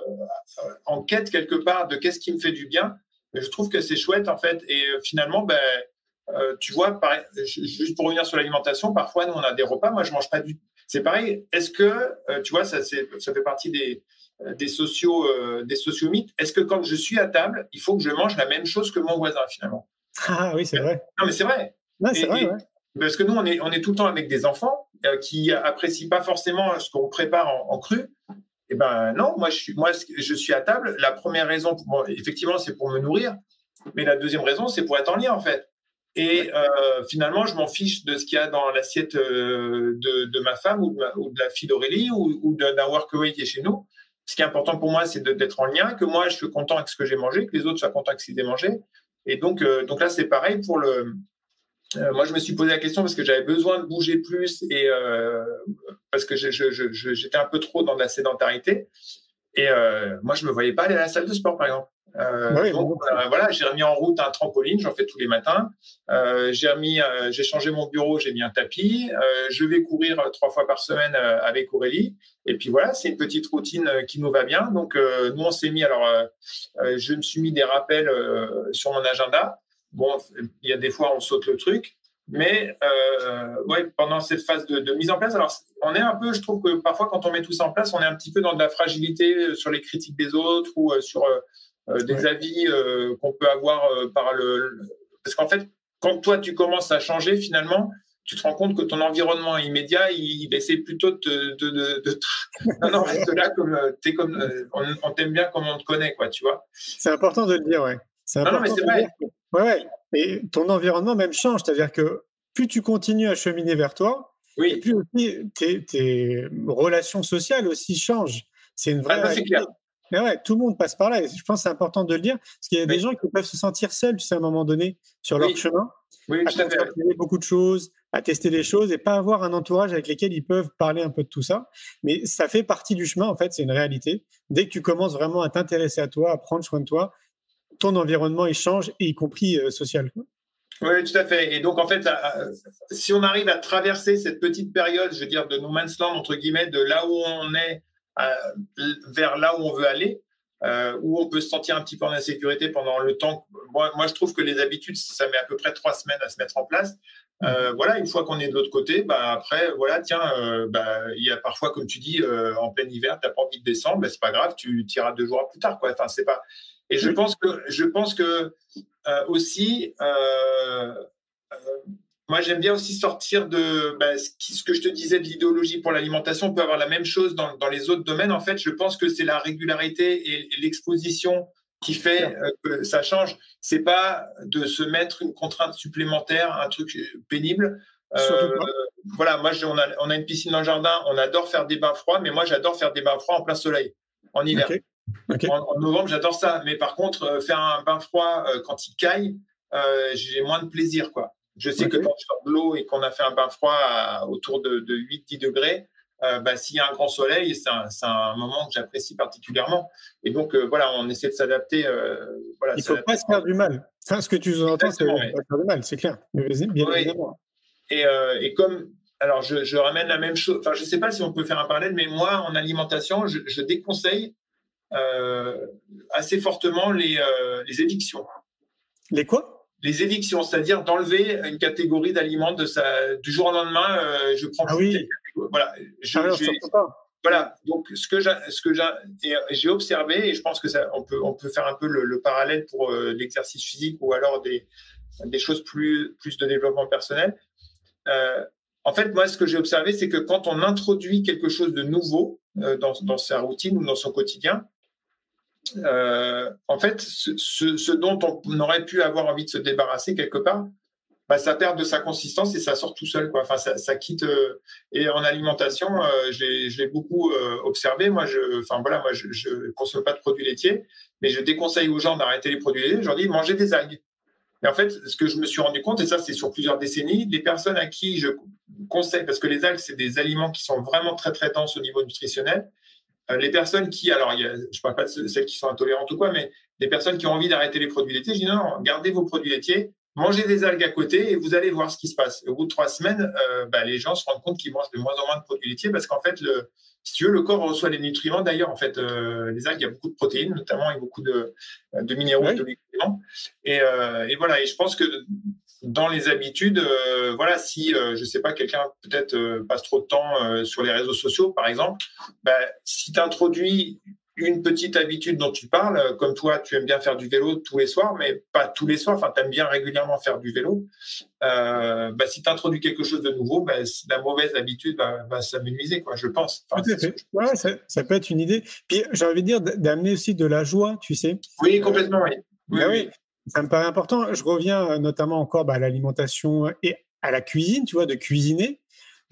en quête quelque part de qu'est-ce qui me fait du bien, je trouve que c'est chouette en fait. Et euh, finalement, ben, tu vois, juste pour revenir sur l'alimentation, parfois nous on a des repas, moi je mange pas du. C'est pareil. Est-ce que tu vois, ça, ça fait partie des des sociaux des sociaux mythes. Est-ce que quand je suis à table, il faut que je mange la même chose que mon voisin finalement? Ah oui, c'est vrai. Non mais c'est vrai parce que nous, on est, on est tout le temps avec des enfants euh, qui apprécient pas forcément ce qu'on prépare en, cru. Eh ben non, moi je suis, moi je suis à table. La première raison, pour, effectivement, c'est pour me nourrir, mais la deuxième raison, c'est pour être en lien en fait. Et euh, finalement, je m'en fiche de ce qu'il y a dans l'assiette euh, de, de, ma femme ou de, la fille d'Aurélie ou, ou d'un workaway qui est chez nous. Ce qui est important pour moi, c'est d'être en lien, que moi je suis content avec ce que j'ai mangé, que les autres soient contents avec ce qu'ils aient mangé. Et donc, donc là, c'est pareil pour le, moi, je me suis posé la question parce que j'avais besoin de bouger plus et euh, parce que j'étais un peu trop dans la sédentarité. Et euh, moi, je me voyais pas aller à la salle de sport, par exemple. donc voilà, j'ai remis en route un trampoline, j'en fais tous les matins. j'ai remis, j'ai changé mon bureau, j'ai mis un tapis. je vais courir trois fois par semaine avec Aurélie. Et puis voilà, c'est une petite routine qui nous va bien. Donc nous, on s'est mis. Alors, je me suis mis des rappels sur mon agenda. Bon, il y a des fois, on saute le truc. Mais euh, ouais, pendant cette phase de, mise en place, alors on est un peu, je trouve que parfois quand on met tout ça en place, on est un petit peu dans de la fragilité euh, sur les critiques des autres ou euh, sur des avis qu'on peut avoir par le. Parce qu'en fait, quand toi tu commences à changer, finalement, tu te rends compte que ton environnement immédiat, il, essaie plutôt de, de, de, <laughs> non, non, <laughs> reste là comme es comme on, t'aime bien comme on te connaît, quoi, tu vois. C'est important de le dire, ouais. Non, non, mais c'est vrai. Ouais, Et ton environnement même change. C'est-à-dire que plus tu continues à cheminer vers toi, oui. plus aussi tes, relations sociales aussi changent. C'est une vraie. Ah, clair. Mais ouais, tout le monde passe par là. Et je pense que c'est important de le dire. Parce qu'il y a des gens qui peuvent se sentir seuls, tu sais, à un moment donné, sur leur chemin. Oui, à faire beaucoup de choses, à tester des choses et pas avoir un entourage avec lequel ils peuvent parler un peu de tout ça. Mais ça fait partie du chemin, en fait, c'est une réalité. Dès que tu commences vraiment à t'intéresser à toi, à prendre soin de toi, ton environnement il change, y compris euh, social. Oui, tout à fait. Et donc, en fait, si on arrive à traverser cette petite période, je veux dire, de no man's land, entre guillemets, de là où on est vers là où on veut aller, euh, où on peut se sentir un petit peu en insécurité pendant le temps. Moi, moi, je trouve que les habitudes, ça met à peu près trois semaines à se mettre en place. Euh, mmh. voilà, une fois qu'on est de l'autre côté, bah après, voilà, tiens, bah, il y a parfois, comme tu dis, en plein hiver, tu n'as pas envie de descendre, bah, c'est pas grave, tu tireras deux jours plus tard, quoi. Enfin, c'est pas, et je pense que, je pense que euh, aussi, euh, euh, moi j'aime bien aussi sortir de bah, ce, que je te disais de l'idéologie pour l'alimentation. On peut avoir la même chose dans, dans, les autres domaines. En fait, je pense que c'est la régularité et, l'exposition qui fait que ça change. C'est pas de se mettre une contrainte supplémentaire, un truc pénible. voilà, moi on a, on a, une piscine dans le jardin, on adore faire des bains froids, mais moi j'adore faire des bains froids en plein soleil, en hiver. En, novembre, j'adore ça. Mais par contre, euh, faire un bain froid euh, quand il caille, euh, j'ai moins de plaisir. quoi. Je sais que quand je sors de l'eau et qu'on a fait un bain froid autour de, 8-10 degrés, bah, s'il y a un grand soleil, c'est un, moment que j'apprécie particulièrement. Et donc, voilà, on essaie de s'adapter. voilà, Il ne faut pas se faire du mal. Enfin, ce que tu entends, c'est pas faire du mal, c'est clair. Bien évidemment. Et, et, comme alors, je, ramène la même chose. Enfin, je ne sais pas si on peut faire un parallèle, mais moi, en alimentation, je, je déconseille assez fortement les, euh, les évictions. Les quoi? Les évictions, c'est-à-dire d'enlever une catégorie d'aliments de sa, du jour au lendemain. Euh, je prends ah oui. Voilà. Je, ah voilà. Donc, ce que j'ai observé, et je pense que ça, on peut, on peut faire un peu le, parallèle pour l'exercice physique ou alors des, des choses plus, plus de développement personnel. en fait, moi, ce que j'ai observé, c'est que quand on introduit quelque chose de nouveau dans, dans, sa routine ou dans son quotidien, euh, en fait, ce, dont on aurait pu avoir envie de se débarrasser quelque part, bah, ça perd de sa consistance et ça sort tout seul. Enfin, ça, quitte. Euh, et en alimentation, euh, j'ai beaucoup euh, observé. Moi, je, enfin voilà, je, je consomme pas de produits laitiers, mais je déconseille aux gens d'arrêter les produits laitiers. Je leur dis manger des algues. Et en fait, ce que je me suis rendu compte, et ça c'est sur plusieurs décennies, les personnes à qui je conseille, parce que les algues, c'est des aliments qui sont vraiment très très denses au niveau nutritionnel, les personnes qui, alors je ne parle pas de celles qui sont intolérantes ou quoi, mais des personnes qui ont envie d'arrêter les produits laitiers, je dis non, gardez vos produits laitiers, mangez des algues à côté et vous allez voir ce qui se passe. Au bout de trois semaines, euh, bah, les gens se rendent compte qu'ils mangent de moins en moins de produits laitiers parce qu'en fait, le, si tu veux, le corps reçoit les nutriments. D'ailleurs, en fait, euh, les algues, il y a beaucoup de protéines, notamment, et beaucoup de, de minéraux et de nutriments. Et, euh, et, voilà. Et je pense que dans les habitudes, euh, voilà, si euh, je sais pas, quelqu'un peut-être passe trop de temps sur les réseaux sociaux, par exemple, bah, si tu introduis une petite habitude dont tu parles, euh, comme toi, tu aimes bien faire du vélo tous les soirs, mais pas tous les soirs, enfin, tu aimes bien régulièrement faire du vélo. Euh, bah, si tu introduis quelque chose de nouveau, bah, la mauvaise habitude va, va s'amenuiser, quoi, je pense. ouais, ça, ça, peut être une idée. Puis j'ai envie de dire d'amener aussi de la joie, tu sais. Oui, complètement, oui. Oui, bah oui. Ça me paraît important. Je reviens euh, notamment encore bah, à l'alimentation et à la cuisine, tu vois, de cuisiner.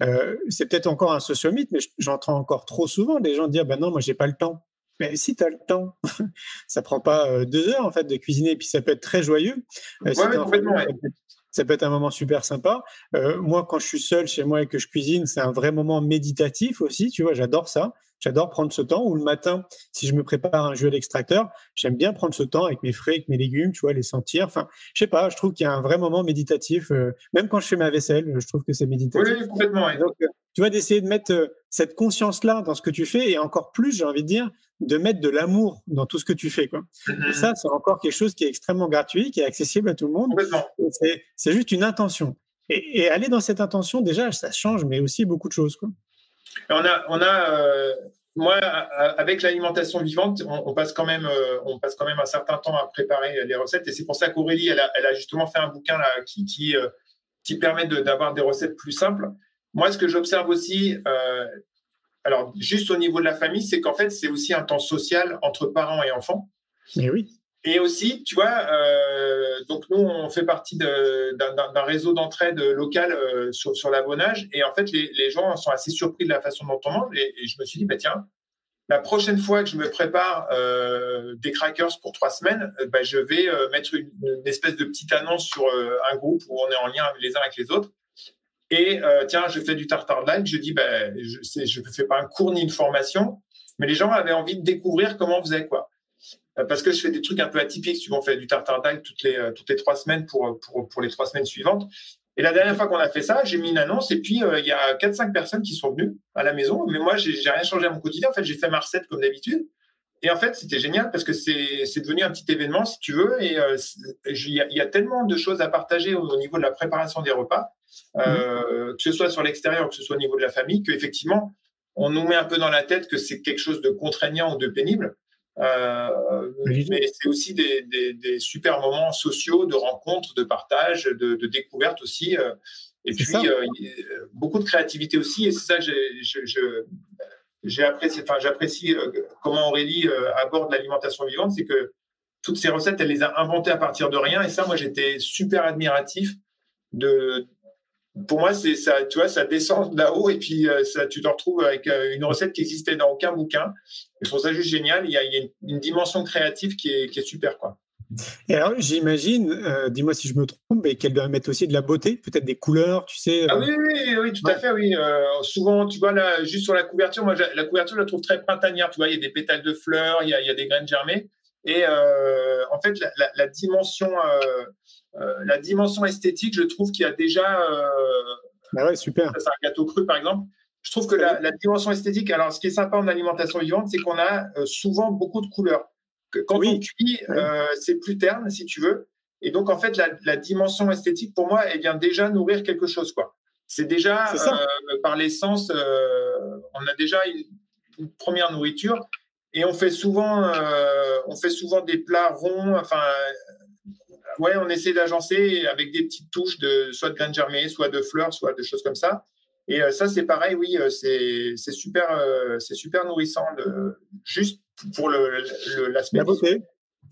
Euh, c'est peut-être encore un sociomythe, mais j'entends encore trop souvent des gens dire ben non, moi j'ai pas le temps. Mais si tu as le temps, <laughs> ça prend pas euh, deux heures en fait de cuisiner, puis ça peut être très joyeux. Ça peut être un moment super sympa. Euh, moi, quand je suis seul chez moi et que je cuisine, c'est un vrai moment méditatif aussi. Tu vois, j'adore ça. J'adore prendre ce temps. Ou le matin, si je me prépare un jeu d'extracteur, j'aime bien prendre ce temps avec mes fruits, avec mes légumes, tu vois, les sentir. Enfin, je sais pas, je trouve qu'il y a un vrai moment méditatif. même quand je fais ma vaisselle, je trouve que c'est méditatif. Oui, complètement. tu vois, d'essayer de mettre cette conscience-là dans ce que tu fais et encore plus, j'ai envie de dire, de mettre de l'amour dans tout ce que tu fais. Quoi. Et mm-hmm. ça, c'est encore quelque chose qui est extrêmement gratuit, qui est accessible à tout le monde. C'est juste une intention. Et, aller dans cette intention, déjà, ça change, mais aussi beaucoup de choses. Quoi. On a, on a euh, moi, avec l'alimentation vivante, on, passe quand même, euh, on passe quand même un certain temps à préparer les recettes. Et c'est pour ça qu'Aurélie, elle a, justement fait un bouquin qui, qui, euh, permet d'avoir des recettes plus simples. Moi, ce que j'observe aussi, alors, juste au niveau de la famille, c'est qu'en fait, c'est aussi un temps social entre parents et enfants. Et oui. Et aussi, tu vois, euh, donc nous, on fait partie d'un réseau d'entraide locale euh, sur, sur l'abonnage. Et en fait, les, gens sont assez surpris de la façon dont on mange. Et, je me suis dit, bah, tiens, la prochaine fois que je me prépare euh, des crackers pour trois semaines, bah, je vais mettre une, une, espèce de petite annonce sur un groupe où on est en lien les uns avec les autres. Et euh, tiens, je fais du tartare d'ail. Je dis, ben, je ne fais pas un cours ni une formation, mais les gens avaient envie de découvrir comment on faisait quoi. Euh, parce que je fais des trucs un peu atypiques. Tu vois, on fait du tartare d'ail toutes les euh, toutes les trois semaines pour, pour pour les trois semaines suivantes. Et la dernière fois qu'on a fait ça, j'ai mis une annonce et puis il y a quatre cinq personnes qui sont venues à la maison. Mais moi, j'ai rien changé à mon quotidien. En fait, j'ai fait ma recette comme d'habitude. Et en fait, c'était génial parce que c'est devenu un petit événement, si tu veux. Et il y, a tellement de choses à partager au, niveau de la préparation des repas euh, que ce soit sur l'extérieur, que ce soit au niveau de la famille, qu'effectivement, on nous met un peu dans la tête que c'est quelque chose de contraignant ou de pénible. Euh, mais c'est aussi des, des, super moments sociaux, de rencontres, de partage, de, de découvertes aussi. Euh, et puis, beaucoup de créativité aussi. Et c'est ça que j'ai apprécié, enfin, j'apprécie comment Aurélie aborde l'alimentation vivante, c'est que toutes ces recettes, elle les a inventées à partir de rien. Et ça, moi, j'étais super admiratif de, pour moi, c'est ça, tu vois, ça descend là-haut et puis euh, ça, tu te retrouves avec euh, une recette qui existait dans aucun bouquin. Je trouve ça juste génial. Il y a, une, dimension créative qui est, qui est, super, quoi. Et alors, j'imagine, euh, dis-moi si je me trompe, mais qu'elle doit mettre aussi de la beauté, peut-être des couleurs, tu sais. Ah oui, oui, oui, tout à fait, oui. souvent, tu vois, là, juste sur la couverture, moi, la couverture, je la trouve très printanière. Tu vois, il y a des pétales de fleurs, il y a, il y a des graines germées. Et en fait, la, la dimension la dimension esthétique, je trouve qu'il y a déjà. Euh, ah ouais, super. C'est un gâteau cru, par exemple. Je trouve que la, dimension esthétique, alors ce qui est sympa en alimentation vivante, c'est qu'on a euh, souvent beaucoup de couleurs. Quand on cuit, c'est plus terne, si tu veux. Et donc, en fait, la, dimension esthétique, pour moi, elle vient déjà nourrir quelque chose. quoi. C'est déjà, par l'essence, on a déjà une, une, première nourriture. Et on fait souvent, on fait souvent des plats ronds, enfin, ouais, on essaie d'agencer avec des petites touches de soit de graines germées, soit de fleurs, soit de choses comme ça. Et euh, ça, c'est pareil, oui, euh, c'est super, euh, c'est super nourrissant, juste pour l'aspect. La.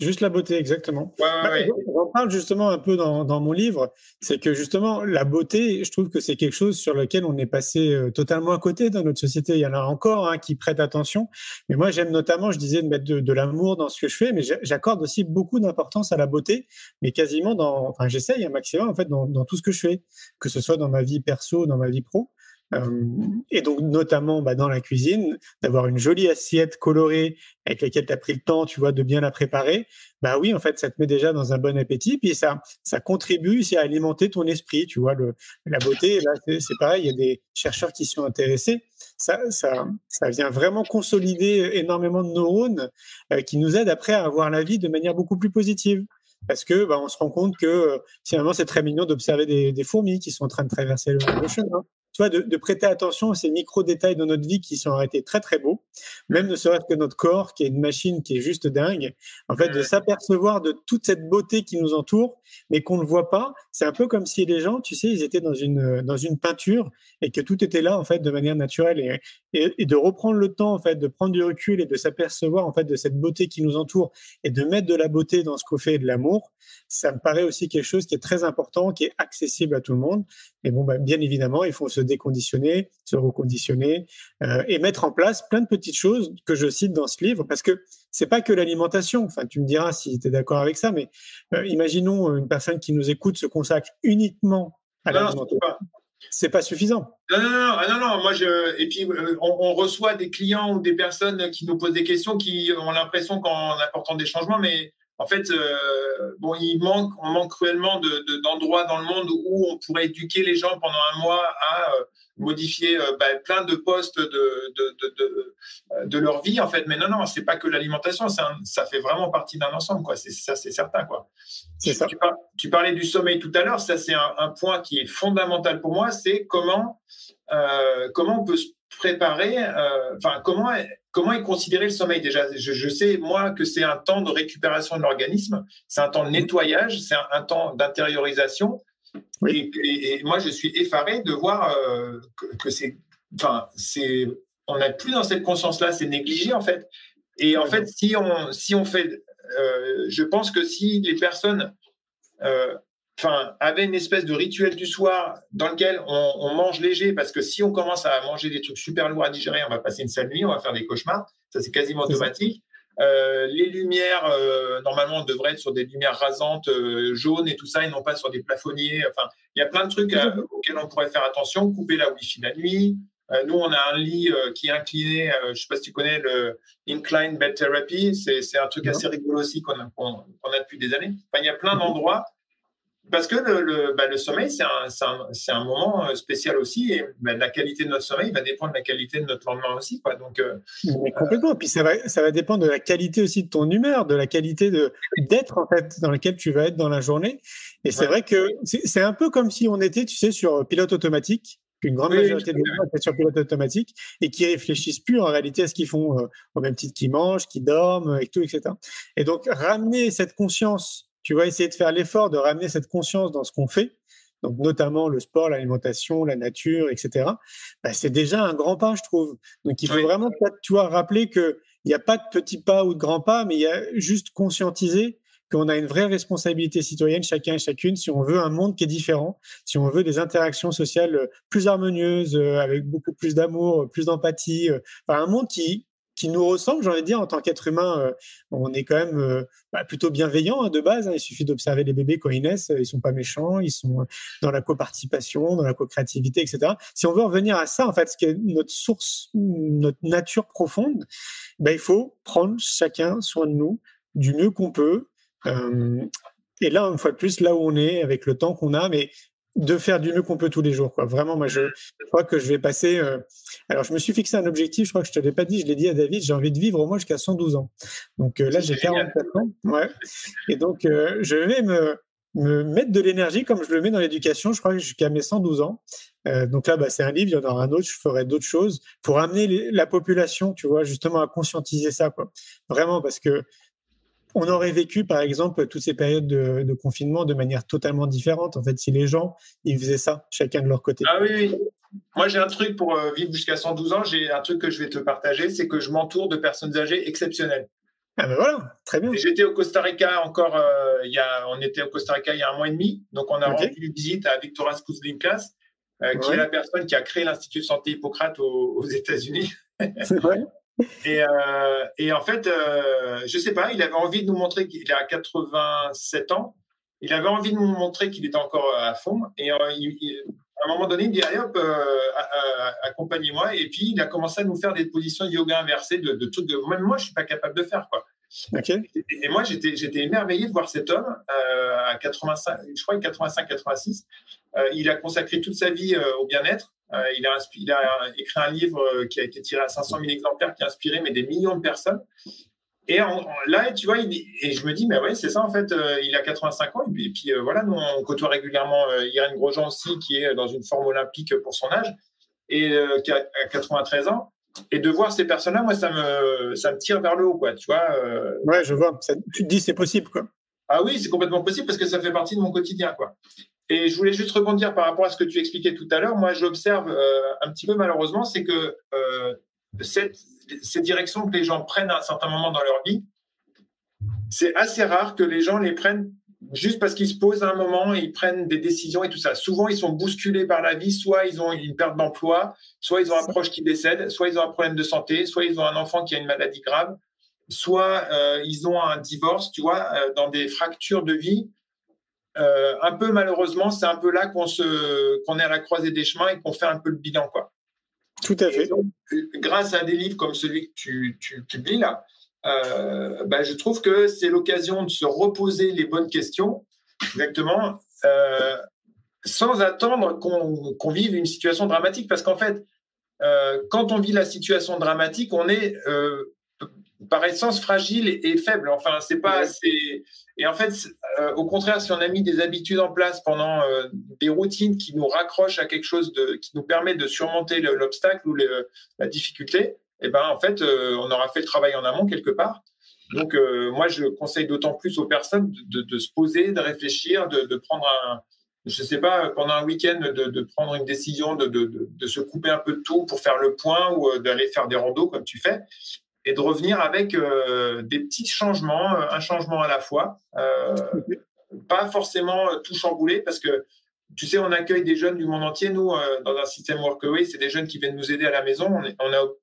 Juste la beauté, exactement. Ouais, ouais, Bah, ouais. J'en parle justement un peu dans, dans mon livre. C'est que justement, la beauté, je trouve que c'est quelque chose sur lequel on est passé euh, totalement à côté dans notre société. Il y en a encore hein, qui prêtent attention. Mais moi, j'aime notamment, je disais, de mettre de, de l'amour dans ce que je fais, mais j'a- j'accorde aussi beaucoup d'importance à la beauté, mais quasiment dans, enfin, j'essaye un maximum, en fait, dans, dans tout ce que je fais, que ce soit dans ma vie perso, dans ma vie pro. Euh, et donc, notamment bah, dans la cuisine, d'avoir une jolie assiette colorée avec laquelle tu as pris le temps, tu vois, de bien la préparer bah oui, en fait, ça te met déjà dans un bon appétit, puis ça, ça contribue aussi à alimenter ton esprit, tu vois, le, la beauté, là, c'est pareil, il y a des chercheurs qui sont intéressés, ça, ça, ça vient vraiment consolider énormément de neurones euh, qui nous aident après à avoir la vie de manière beaucoup plus positive. Parce que bah, on se rend compte que euh, finalement c'est très mignon d'observer des, des fourmis qui sont en train de traverser le chemin. Tu vois, de, de prêter attention à ces micro détails dans notre vie qui sont arrêtés très très beaux, même ne serait-ce que notre corps qui est une machine qui est juste dingue en fait, de Ouais. s'apercevoir de toute cette beauté qui nous entoure, mais qu'on ne voit pas. C'est un peu comme si les gens, tu sais, ils étaient dans une, euh, dans une peinture et que tout était là, en fait, de manière naturelle. Et, et, et de reprendre le temps, en fait, de prendre du recul et de s'apercevoir, en fait, de cette beauté qui nous entoure et de mettre de la beauté dans ce qu'on fait et de l'amour, ça me paraît aussi quelque chose qui est très important, qui est accessible à tout le monde. Et bon, bah, bien évidemment, il faut se déconditionner, se reconditionner euh, et mettre en place plein de petites choses que je cite dans ce livre parce que c'est pas que l'alimentation. Enfin, tu me diras si tu es d'accord avec ça, mais euh, imaginons une personne qui nous écoute se consacre uniquement à l'alimentation. C'est pas suffisant. Non, non, non, ah, non, non, moi je. Et puis, euh, on, on reçoit des clients ou des personnes qui nous posent des questions qui ont l'impression qu'en apportant des changements, mais en fait, euh, bon, il manque, on manque cruellement de- de- d'endroits dans le monde où on pourrait éduquer les gens pendant un mois à euh, modifier euh, bah, plein de postes de, de, de, de, de leur vie, en fait. Mais non, non, c'est pas que l'alimentation, ça fait vraiment partie d'un ensemble, quoi. C'est ça, c'est certain, quoi. C'est ça. Tu, par- tu parlais du sommeil tout à l'heure, ça c'est un, un point qui est fondamental pour moi, c'est comment comment on peut se préparer, enfin comment comment est considéré le sommeil déjà? Je, je sais moi que c'est un temps de récupération de l'organisme, c'est un temps de nettoyage, c'est un, un temps d'intériorisation. Oui. Et, et- et moi je suis effaré de voir euh, que, que c'est, enfin c'est, on n'est plus dans cette conscience-là, c'est négligé en fait. Et en fait, si on si on fait, euh, je pense que si les personnes euh, enfin, avait une espèce de rituel du soir dans lequel on, on mange léger, parce que si on commence à manger des trucs super lourds à digérer, on va passer une sale nuit, on va faire des cauchemars. Ça, c'est quasiment automatique. Euh, les lumières, euh, normalement, on devrait être sur des lumières rasantes, euh, jaunes et tout ça, et non pas sur des plafonniers. Enfin, il y a plein de trucs auxquels on pourrait faire attention. Couper la Wi-Fi la nuit. Nous, on a un lit qui est incliné. je ne sais pas si tu connais le Incline Bed Therapy. C'est un truc Non. assez rigolo aussi qu'on a, depuis des années. Enfin, il y a plein d'endroits parce que le, le, bah, le sommeil, c'est un, moment euh, spécial aussi, et bah, la qualité de notre sommeil va dépendre de la qualité de notre lendemain aussi. Quoi. Donc, euh, Mais complètement. Puis ça va, ça va dépendre de la qualité aussi de ton humeur, de la qualité d'être en fait dans laquelle tu vas être dans la journée. Et c'est vrai que c'est un peu comme si on était, tu sais, sur pilote automatique. Une grande Oui, majorité des gens étaient sur pilote automatique et qui réfléchissent plus en réalité à ce qu'ils font euh, au même titre qu'ils mangent, qu'ils dorment et tout, etc. Et donc ramener cette conscience, tu vas essayer de faire l'effort de ramener cette conscience dans ce qu'on fait, donc notamment le sport, l'alimentation, la nature, etc. Bah, c'est déjà un grand pas, je trouve. Donc il faut Oui. vraiment, tu vois, rappeler que il n'y a pas de petits pas ou de grands pas, mais il y a juste conscientiser qu'on a une vraie responsabilité citoyenne, chacun et chacune, si on veut un monde qui est différent, si on veut des interactions sociales plus harmonieuses, euh, avec beaucoup plus d'amour, plus d'empathie, euh, enfin un monde qui qui nous ressemble, j'ai envie de dire, en tant qu'être humain, euh, on est quand même euh, bah, plutôt bienveillant hein, de base. hein. il suffit d'observer les bébés quand ils naissent, euh, ils sont pas méchants, ils sont dans la coparticipation, dans la co-créativité, etc. Si on veut revenir à ça, en fait, ce qui est notre source, notre nature profonde, ben, il faut prendre chacun soin de nous du mieux qu'on peut. Euh, et là, une fois de plus, là où on est, avec le temps qu'on a, mais de faire du mieux qu'on peut tous les jours. Quoi. Vraiment, moi, je, je crois que je vais passer. euh, Alors, je me suis fixé un objectif, je crois que je te l'ai pas dit, je l'ai dit à David, j'ai envie de vivre au moins jusqu'à 112 ans. Donc euh, là, j'ai C'est génial. 44 ans. Ouais. Et donc, euh, je vais me, me mettre de l'énergie comme je le mets dans l'éducation, je crois que jusqu'à mes 112 ans. Euh, donc là, bah, c'est un livre, il y en aura un autre, je ferai d'autres choses pour amener les- la population, tu vois, justement à conscientiser ça, quoi. Vraiment, parce que on aurait vécu, par exemple, toutes ces périodes de, de confinement de manière totalement différente. En fait, si les gens, ils faisaient ça, chacun de leur côté. ah oui, oui. Moi, j'ai un truc pour euh, vivre jusqu'à 112 ans. J'ai un truc que je vais te partager, c'est que je m'entoure de personnes âgées exceptionnelles. Ah ben voilà, très bien. J'étais au Costa Rica encore, euh, il y a, on était au Costa Rica il y a un mois et demi, donc on a rendu visite à Victoras Kuzlinkas, euh, qui est la personne qui a créé l'Institut de santé Hippocrate aux, aux États-Unis. vrai. <laughs> Et, euh, et, en fait, euh, je sais pas, il avait envie de nous montrer qu'il a 87 ans. Il avait envie de nous montrer qu'il était encore à fond. Et euh, il, à un moment donné, il dit allez hop, euh, accompagnez-moi. Et puis il a commencé à nous faire des positions de yoga inversées, de, de trucs que même moi je suis pas capable de faire quoi. Et, moi j'étais émerveillé de voir cet homme euh, à 85, je crois 85-86. Euh, il a consacré toute sa vie au bien-être. il, a, il a écrit un livre qui a été tiré à 500 000 exemplaires, qui a inspiré mais des millions de personnes. Et là, tu vois, et je me dis, mais ouais, c'est ça en fait. Euh, il a 85 ans et puis, euh, voilà, on côtoie régulièrement euh, Irène Grosjean aussi, qui est dans une forme olympique pour son âge et qui a, 93 ans. Et de voir ces personnes-là, moi, ça me, ça me tire vers le haut, quoi. Tu vois. Ouais, je vois. tu te dis, c'est possible, quoi. Ah oui, c'est complètement possible parce que ça fait partie de mon quotidien, quoi. Et je voulais juste rebondir par rapport à ce que tu expliquais tout à l'heure. Moi, j'observe un petit peu malheureusement, c'est que cette, ces directions que les gens prennent à un certain moment dans leur vie, c'est assez rare que les gens les prennent juste parce qu'ils se posent à un moment et ils prennent des décisions et tout ça. Souvent, ils sont bousculés par la vie, soit ils ont une perte d'emploi, soit ils ont un proche qui décède, soit ils ont un problème de santé, soit ils ont un enfant qui a une maladie grave, soit euh, ils ont un divorce, tu vois, euh, dans des fractures de vie. Euh, un peu malheureusement, c'est un peu là qu'on se, qu'on est à la croisée des chemins et qu'on fait un peu le bilan, quoi. Tout à fait. grâce à des livres comme celui que tu, publies là, bah, je trouve que c'est l'occasion de se reposer les bonnes questions, exactement, sans attendre qu'on vive une situation dramatique. Parce qu'en fait, quand on vit la situation dramatique, on est par essence fragile et, faible. Enfin, c'est pas assez. Et en fait, euh, au contraire, si on a mis des habitudes en place pendant euh, des routines qui nous raccrochent à quelque chose de, qui nous permet de surmonter l'obstacle ou la difficulté, eh ben en fait, euh, on aura fait le travail en amont quelque part. Donc, moi, je conseille d'autant plus aux personnes de, se poser, de réfléchir, de, prendre un, je sais pas, pendant un week-end, de, prendre une décision, de, se couper un peu de tout pour faire le point ou d'aller faire des randos comme tu fais et de revenir avec euh, des petits changements, euh, un changement à la fois. Euh, pas forcément tout chambouler parce que tu sais, on accueille des jeunes du monde entier. Nous, dans un système Workaway, c'est des jeunes qui viennent nous aider à la maison.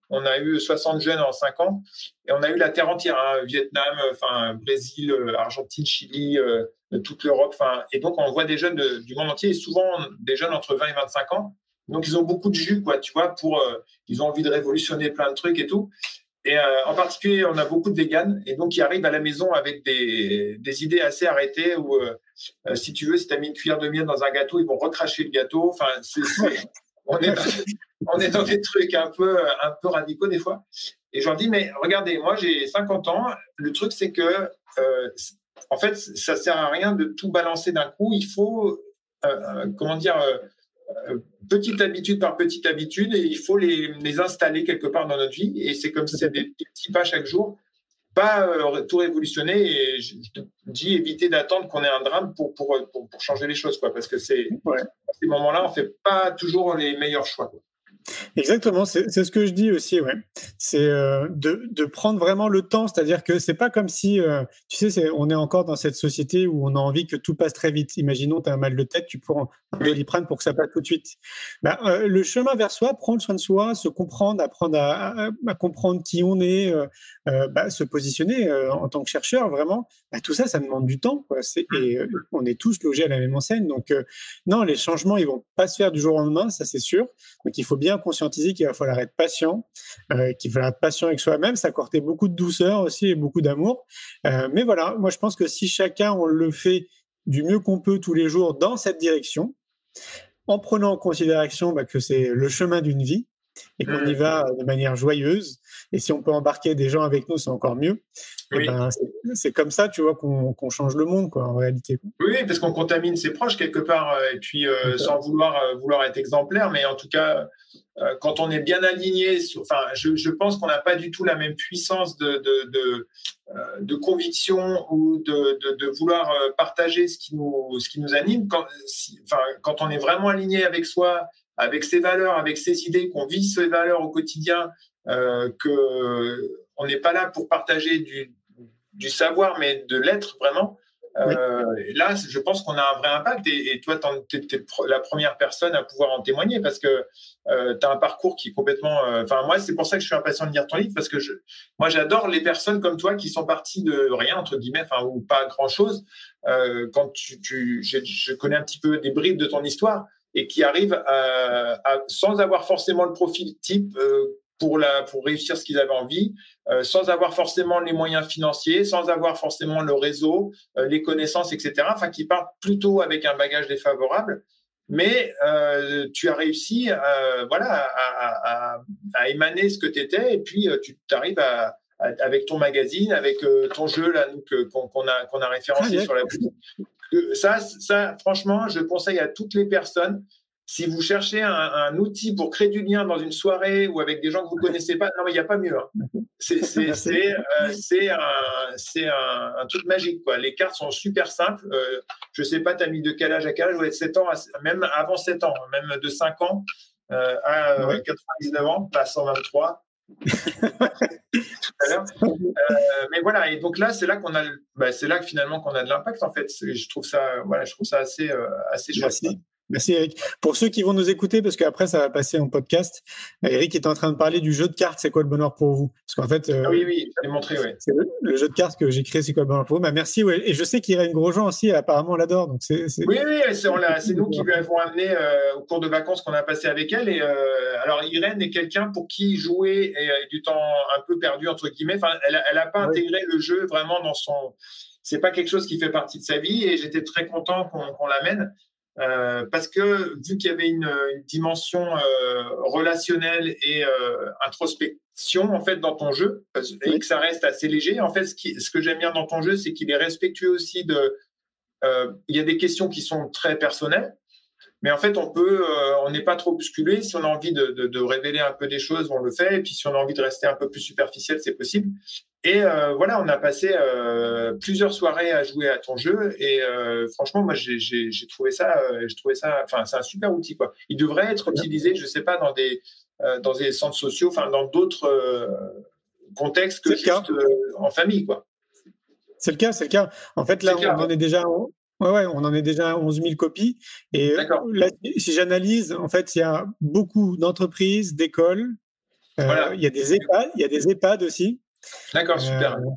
On, a, eu 60 jeunes en 5 ans et on a eu la terre entière, hein, Vietnam, enfin Brésil, Argentine, Chili, toute l'Europe. Et donc, on voit des jeunes du monde entier et souvent des jeunes entre 20 et 25 ans. Donc, ils ont beaucoup de jus, quoi, tu vois, pour, ils ont envie de révolutionner plein de trucs et tout. Et euh, en particulier, on a beaucoup de véganes et donc ils arrivent à la maison avec des, idées assez arrêtées où, euh, euh, si tu veux, si tu as mis une cuillère de miel dans un gâteau, ils vont recracher le gâteau. Enfin, <laughs> on, est dans, on est dans des trucs un peu, un peu radicaux des fois. Et je leur dis, mais regardez, moi j'ai 50 ans. Le truc, c'est que, en fait, ça sert à rien de tout balancer d'un coup. Il faut, comment dire, petite habitude par petite habitude et il faut les, les installer quelque part dans notre vie. Et c'est comme si c'était des petits pas chaque jour, pas euh, tout révolutionner. Et je, te dis éviter d'attendre qu'on ait un drame pour, pour, pour, changer les choses, quoi, parce que c'est à ces moments-là, on fait pas toujours les meilleurs choix. Exactement, c'est ce que je dis aussi, ouais. C'est euh, de, de, prendre vraiment le temps, c'est-à-dire que c'est pas comme si, euh, tu sais, on est encore dans cette société où on a envie que tout passe très vite. Imaginons, tu as un mal de tête, tu prends un doliprane pour que ça passe tout de suite. Bah, euh, le chemin vers soi, prendre soin de soi, se comprendre, apprendre à, à, comprendre qui on est, bah, se positionner en tant que chercheur, vraiment, bah, tout ça, ça demande du temps. Quoi. Et on est tous logés à la même enseigne. Donc, non, les changements, ils vont pas se faire du jour au lendemain, ça c'est sûr. Donc, il faut bien conscientiser qu'il va falloir être patient, euh, qu'il va falloir être patient avec soi-même, s'accorder beaucoup de douceur aussi et beaucoup d'amour. Euh, mais voilà, moi je pense que si chacun on le fait du mieux qu'on peut tous les jours dans cette direction, en prenant en considération bah, que c'est le chemin d'une vie et qu'on y mmh. va de manière joyeuse, et si on peut embarquer des gens avec nous, c'est encore mieux. Ben, c'est comme ça, tu vois, qu'on change le monde, quoi, en réalité. Oui, parce qu'on contamine ses proches quelque part, euh, et puis euh, sans vouloir euh, vouloir être exemplaire, mais en tout cas, quand on est bien aligné, enfin, je, je pense qu'on n'a pas du tout la même puissance de de, de, de conviction ou de, de, vouloir partager ce qui nous ce qui nous anime. Quand, quand on est vraiment aligné avec soi, avec ses valeurs, avec ses idées, qu'on vit ces valeurs au quotidien, euh, que on n'est pas là pour partager du, du savoir, mais de l'être vraiment. Euh, là, je pense qu'on a un vrai impact et, toi, tu es, la première personne à pouvoir en témoigner parce que euh, tu as un parcours qui est complètement. Euh, enfin, moi, c'est pour ça que je suis impatient de lire ton livre parce que je, moi, j'adore les personnes comme toi qui sont parties de rien, entre guillemets, enfin, ou pas grand-chose. quand tu, tu je, je, connais un petit peu des bribes de ton histoire et qui arrivent à, sans avoir forcément le profil type pour, la, pour réussir ce qu'ils avaient envie, euh, sans avoir forcément les moyens financiers, sans avoir forcément le réseau, euh, les connaissances, etc. Enfin, qui partent plutôt avec un bagage défavorable. Mais euh, tu as réussi voilà, à, à, émaner ce que tu étais et puis tu arrives à, avec ton magazine, avec ton jeu là qu'on a, qu'on a référencé sur la ça, ça, franchement, je conseille à toutes les personnes si vous cherchez un, outil pour créer du lien dans une soirée ou avec des gens que vous ne connaissez pas, non, mais il n'y a pas mieux. Hein. C'est <laughs> euh, un, truc magique. Quoi. Les cartes sont super simples. Euh, je ne sais pas, tu as mis de quel âge à quel âge être 7 ans, même avant 7 ans, même de 5 ans euh, à 99 ans, pas 123. Mais voilà, et donc là, c'est là qu'on a, bah, c'est là que finalement qu'on a de l'impact en fait. Je trouve ça, voilà, je trouve ça assez, assez chouette. Merci Eric. Pour ceux qui vont nous écouter, parce qu'après ça va passer en podcast, Eric est en train de parler du jeu de cartes. C'est quoi le bonheur pour vous? Parce qu'en fait, euh, ah oui, oui, je montré. Oui. C'est le, jeu de cartes que j'ai créé. C'est quoi le bonheur pour vous? Bah, Merci. Ouais. Et je sais qu'Irène Grosjean aussi, apparemment, l'adore. Donc c'est. Oui, oui, c'est nous qui lui avons amené euh, au cours de vacances qu'on a passé avec elle. Et euh, alors Irène est quelqu'un pour qui jouer est du temps un peu perdu entre guillemets. Enfin, elle, elle a pas intégré le jeu vraiment dans son c'est pas quelque chose qui fait partie de sa vie et j'étais très content qu'on l'amène. Euh, parce que vu qu'il y avait une, dimension euh, relationnelle et euh, introspection en fait dans ton jeu et que ça reste assez léger, en fait, ce, que j'aime bien dans ton jeu, c'est qu'il est respectueux aussi de. il y a des questions qui sont très personnelles, mais en fait, on peut, on n'est pas trop bousculé. Si on a envie de, révéler un peu des choses, on le fait. Et puis, si on a envie de rester un peu plus superficiel, c'est possible. Et euh, voilà, on a passé euh, plusieurs soirées à jouer à ton jeu. Et euh, franchement, moi, j'ai trouvé ça, j'ai trouvé ça. Enfin, c'est un super outil, quoi. Il devrait être utilisé, je sais pas, dans des dans des centres sociaux, enfin, dans d'autres contextes que juste en famille, quoi. C'est le cas, c'est le cas. En fait, là, on en est déjà Ouais, ouais, on en est déjà à 11 000 copies. Et là, si j'analyse, en fait, il y a beaucoup d'entreprises, d'écoles. Euh, il y a des EHPAD, il y a des EHPAD aussi. D'accord, super. Euh,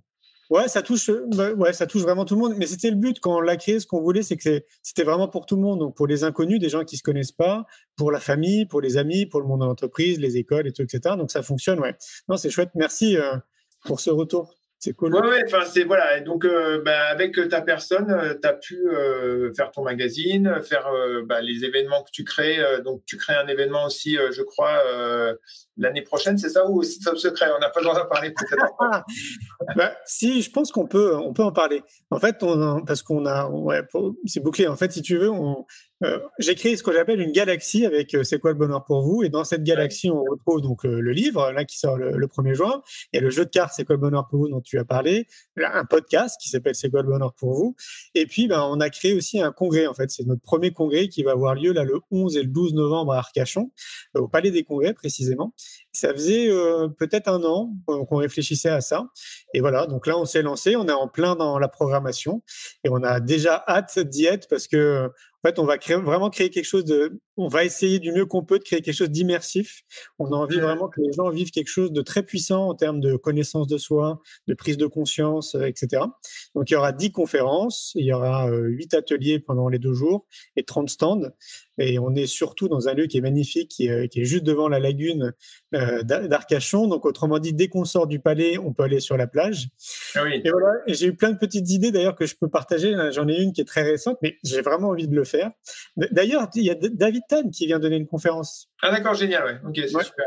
ouais, ça touche, bah, ouais, ça touche vraiment tout le monde. Mais c'était le but quand on l'a créé. Ce qu'on voulait, c'est que c'était vraiment pour tout le monde. Donc pour les inconnus, des gens qui se connaissent pas, pour la famille, pour les amis, pour le monde de l'entreprise, les écoles et tout, etc. Donc ça fonctionne. Ouais. Non, c'est chouette. Merci euh, pour ce retour. C'est cool. Oui, ouais, enfin, c'est voilà. Donc, euh, bah, avec ta personne, euh, tu as pu euh, faire ton magazine, faire bah, les événements que tu crées. donc, tu crées un événement aussi, je crois, l'année prochaine, c'est ça ou aussi top secret On n'a pas <laughs> le droit d'en parler peut-être. <laughs> bah, si, je pense qu'on peut, on peut en parler. En fait, on, parce qu'on a, ouais, c'est bouclé. En fait, si tu veux, on, euh, j'ai créé ce que j'appelle une galaxie avec euh, C'est quoi le bonheur pour vous? Et dans cette galaxie, on retrouve donc euh, le livre, là qui sort le, 1er juin, et le jeu de cartes C'est quoi le bonheur pour vous dont tu as parlé, un podcast qui s'appelle C'est quoi le bonheur pour vous Et puis, ben, on a créé aussi un congrès, en fait. C'est notre premier congrès qui va avoir lieu là le 11 et le 12 novembre à Arcachon, au Palais des Congrès précisément. Ça faisait peut-être un an qu'on réfléchissait à ça. Et voilà, donc là, on s'est lancé, on est en plein dans la programmation et on a déjà hâte d'y être parce que en fait, on va vraiment créer quelque chose de. On va essayer du mieux qu'on peut de créer quelque chose d'immersif. On a envie vraiment que les gens vivent quelque chose de très puissant en termes de connaissance de soi, de prise de conscience, euh, etc. Donc, il y aura 10 conférences, il y aura 8 euh, ateliers pendant les deux jours et 30 stands. Et on est surtout dans un lieu qui est magnifique, qui est, juste devant la lagune euh, d'Arcachon. Donc, autrement dit, dès qu'on sort du palais, on peut aller sur la plage. Ah et voilà. J'ai eu plein de petites idées d'ailleurs que je peux partager. J'en ai une qui est très récente, mais j'ai vraiment envie de le faire. D'ailleurs, il y a David Qui vient donner une conférence. Ah d'accord, génial, ouais. Ok, c'est super.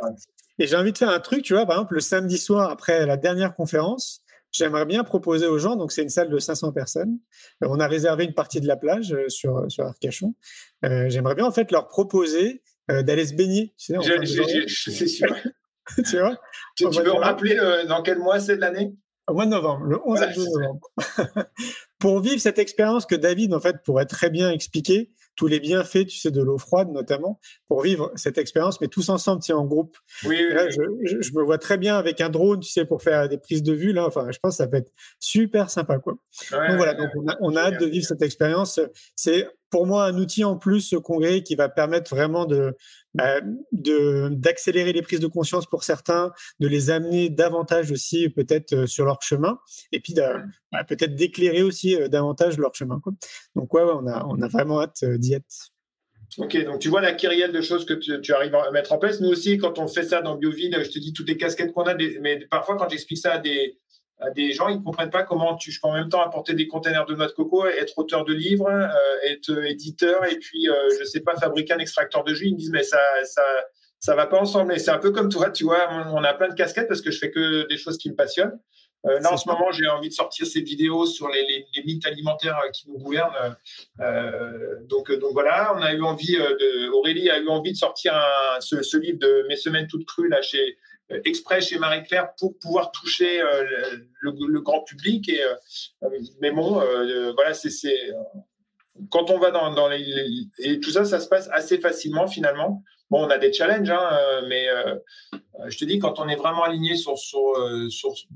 Et j'ai envie de faire un truc, tu vois, par exemple, le samedi soir après la dernière conférence, j'aimerais bien proposer aux gens, donc c'est une salle de 500 personnes, euh, on a réservé une partie de la plage euh, sur, sur Arcachon, euh, j'aimerais bien en fait leur proposer d'aller se baigner. Tu sais, sûr. <laughs> tu vois Tu, tu veux rappeler dans quel mois c'est de l'année? Au mois de novembre, le 11 novembre. <laughs> Pour vivre cette expérience que David, en fait, pourrait très bien expliquer, tous les bienfaits, tu sais, de l'eau froide notamment, pour vivre cette expérience, mais tous ensemble, tu sais, en groupe. Oui, oui, Là, oui. je, me vois très bien avec un drone, tu sais, pour faire des prises de vue. Là, enfin, je pense que ça peut être super sympa, quoi. Ouais, Donc voilà, donc on a, on a hâte de vivre cette expérience. C'est pour moi un outil en plus, ce congrès, qui va permettre vraiment de bah, de- d'accélérer les prises de conscience pour certains, de les amener davantage aussi peut-être euh, sur leur chemin, et puis bah, peut-être d'éclairer aussi euh, davantage leur chemin. Quoi. Donc ouais, ouais, on a on a vraiment hâte euh, d'y être. Ok, donc tu vois la kyrielle de choses que tu, tu arrives à mettre en place. Nous aussi, quand on fait ça dans Bioville, je te dis toutes les casquettes qu'on a, des- mais parfois quand j'explique ça à des, des gens, ils ne comprennent pas comment tu, je peux en même temps apporter des containers de noix de coco, être auteur de livres, euh, être éditeur et puis, euh, je sais pas, fabriquer un extracteur de jus. Ils me disent, mais ça, ça, ça va pas ensemble. Et c'est un peu comme toi, tu vois, on a plein de casquettes parce que je fais que des choses qui me passionnent. Euh, là, en ce moment, j'ai envie de sortir ces vidéos sur les, les, les mythes alimentaires euh, qui nous gouvernent. Euh, donc, euh, donc voilà, on a eu envie euh, de, Aurélie a eu envie de sortir un- ce, ce livre de Mes semaines toutes crues là chez euh, exprès chez Marie Claire pour pouvoir toucher euh, le, grand public. Et euh, euh, mais bon, euh, voilà, c'est quand on va dans, dans les, et tout ça, ça se passe assez facilement finalement. Bon, on a des challenges, hein, euh, mais euh, euh, je te dis, quand on est vraiment aligné sur, sur, euh,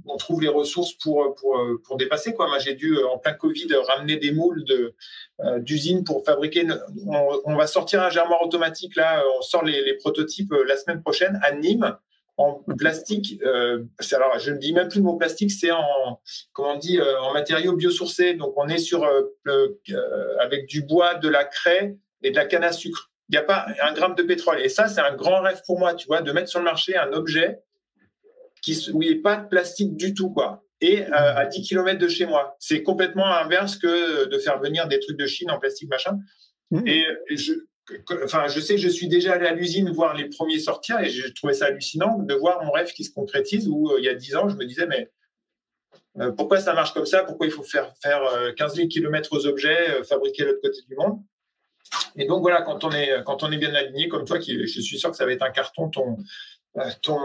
on trouve les ressources pour, pour, euh, pour dépasser. Quoi. Moi, j'ai dû, euh, en plein Covid, ramener des moules de, euh, d'usine pour fabriquer. On, va sortir un germoir automatique, là, euh, on sort les, prototypes euh, la semaine prochaine à Nîmes en plastique. Euh, alors, je ne dis même plus le mot plastique, c'est en, comment on dit, euh, en matériaux biosourcés. Donc, on est sur, euh, avec du bois, de la craie et de la canne à sucre. Il n'y a pas un gramme de pétrole. Et ça, c'est un grand rêve pour moi, tu vois, de mettre sur le marché un objet qui, où il n'y ait pas de plastique du tout, quoi. Et à 10 km de chez moi. C'est complètement inverse que de faire venir des trucs de Chine en plastique, machin. Mhm. Et je, enfin, je sais je suis déjà allé à l'usine voir les premiers sortir et j'ai trouvé ça hallucinant de voir mon rêve qui se concrétise où euh, il y a 10 ans, je me disais, mais euh, pourquoi ça marche comme ça? Pourquoi il faut faire, faire euh, 15 000 km aux objets, euh, fabriquer de l'autre côté du monde? Et donc voilà, quand on est, bien aligné, comme toi, je suis sûr que ça va être un carton, ton, ton,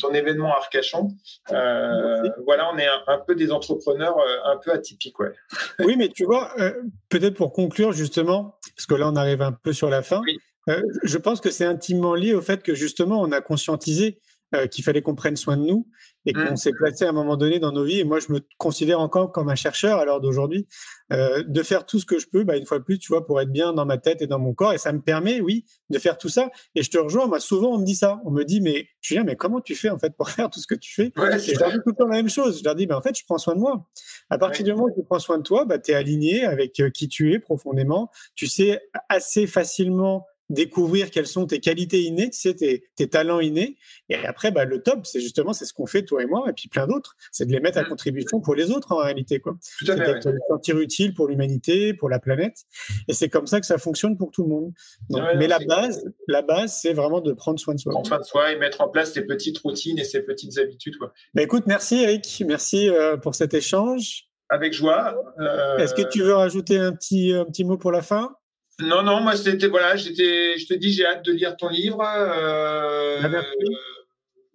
ton événement à Arcachon. Euh, voilà, on est un, un peu des entrepreneurs euh, un peu atypiques. Ouais. Oui, mais tu vois, euh, peut-être pour conclure justement, parce que là on arrive un peu sur la fin, Oui. euh, je pense que c'est intimement lié au fait que justement on a conscientisé euh, qu'il fallait qu'on prenne soin de nous et qu'on Mm. s'est placé à un moment donné dans nos vies. Et moi, je me considère encore comme un chercheur à l'heure d'aujourd'hui, euh, de faire tout ce que je peux, bah, une fois de plus, tu vois, pour être bien dans ma tête et dans mon corps. Et ça me permet, oui, de faire tout ça. Et je te rejoins, moi, souvent, on me dit ça. On me dit, mais Julien, mais comment tu fais en fait pour <laughs> faire tout ce que tu fais? Ouais, et je leur dis tout le temps la même chose. Je leur dis, ben, en fait, je prends soin de moi. À partir Ouais. du moment où tu prends soin de toi, bah, tu es aligné avec euh, qui tu es profondément. Tu sais assez facilement découvrir quelles sont tes qualités innées, tu sais, tes, tes talents innés. Et après, bah, le top, c'est justement c'est ce qu'on fait, toi et moi, et puis plein d'autres. C'est de les mettre à Mm. contribution pour les autres, en réalité. Quoi. tout à C'est fait. ouais. sentir utile pour l'humanité, pour la planète. Et c'est comme ça que ça fonctionne pour tout le monde. Donc, Ouais, mais non, la base, la base, c'est vraiment de prendre soin de soi. Prendre soin de soi et mettre en place ses petites routines et ses petites habitudes. Quoi. Bah, écoute, merci Eric, merci euh, pour cet échange. Avec joie. euh, Est-ce que tu veux rajouter un petit, un petit mot pour la fin? Non, non, moi, c'était, voilà, j'étais, je te dis, j'ai hâte de lire ton livre. euh, Ah, merci.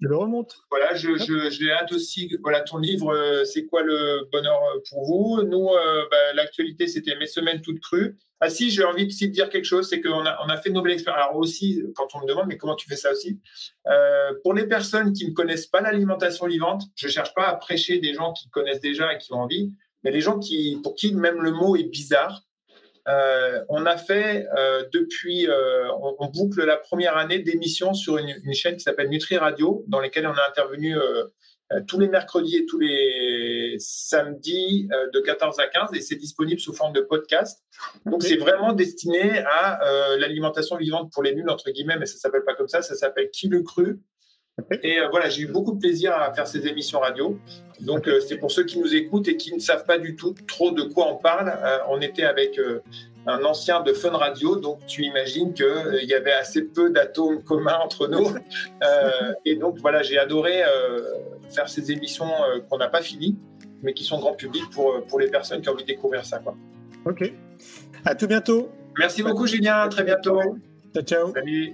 Je le remonte. Voilà, je, je, j'ai hâte aussi, voilà, ton livre, euh, c'est quoi le bonheur euh, pour vous? Nous, euh, bah, l'actualité, c'était mes semaines toutes crues. Ah si, j'ai envie aussi de dire quelque chose, c'est qu'on a, on a fait une nouvelle expérience. Alors aussi, quand on me demande, mais comment tu fais ça aussi? Euh, Pour les personnes qui ne connaissent pas l'alimentation vivante, je cherche pas à prêcher des gens qui connaissent déjà et qui ont envie, mais les gens qui, pour qui même le mot est bizarre. Euh, on a fait euh, depuis, euh, on, on, boucle la première année d'émissions sur une, une, chaîne qui s'appelle Nutri Radio, dans lesquelles on a intervenu tous les mercredis et tous les samedis de 14 à 15, et c'est disponible sous forme de podcast. Donc c'est vraiment destiné à l'alimentation vivante pour les nuls entre guillemets, mais ça s'appelle pas comme ça, ça s'appelle Qui le cru? Et euh, voilà, j'ai eu beaucoup de plaisir à faire ces émissions radio. Donc, euh, c'est pour ceux qui nous écoutent et qui ne savent pas du tout trop de quoi on parle. Euh, on était avec un ancien de Fun Radio, donc tu imagines qu'il y avait assez peu d'atomes communs entre nous. <laughs> Et donc, voilà, j'ai adoré faire ces émissions qu'on n'a pas finies, mais qui sont grand public pour, pour les personnes qui ont envie de découvrir ça. Quoi. Ok. À tout bientôt. Merci beaucoup, Julien. À très bientôt. Ciao, ciao. Salut.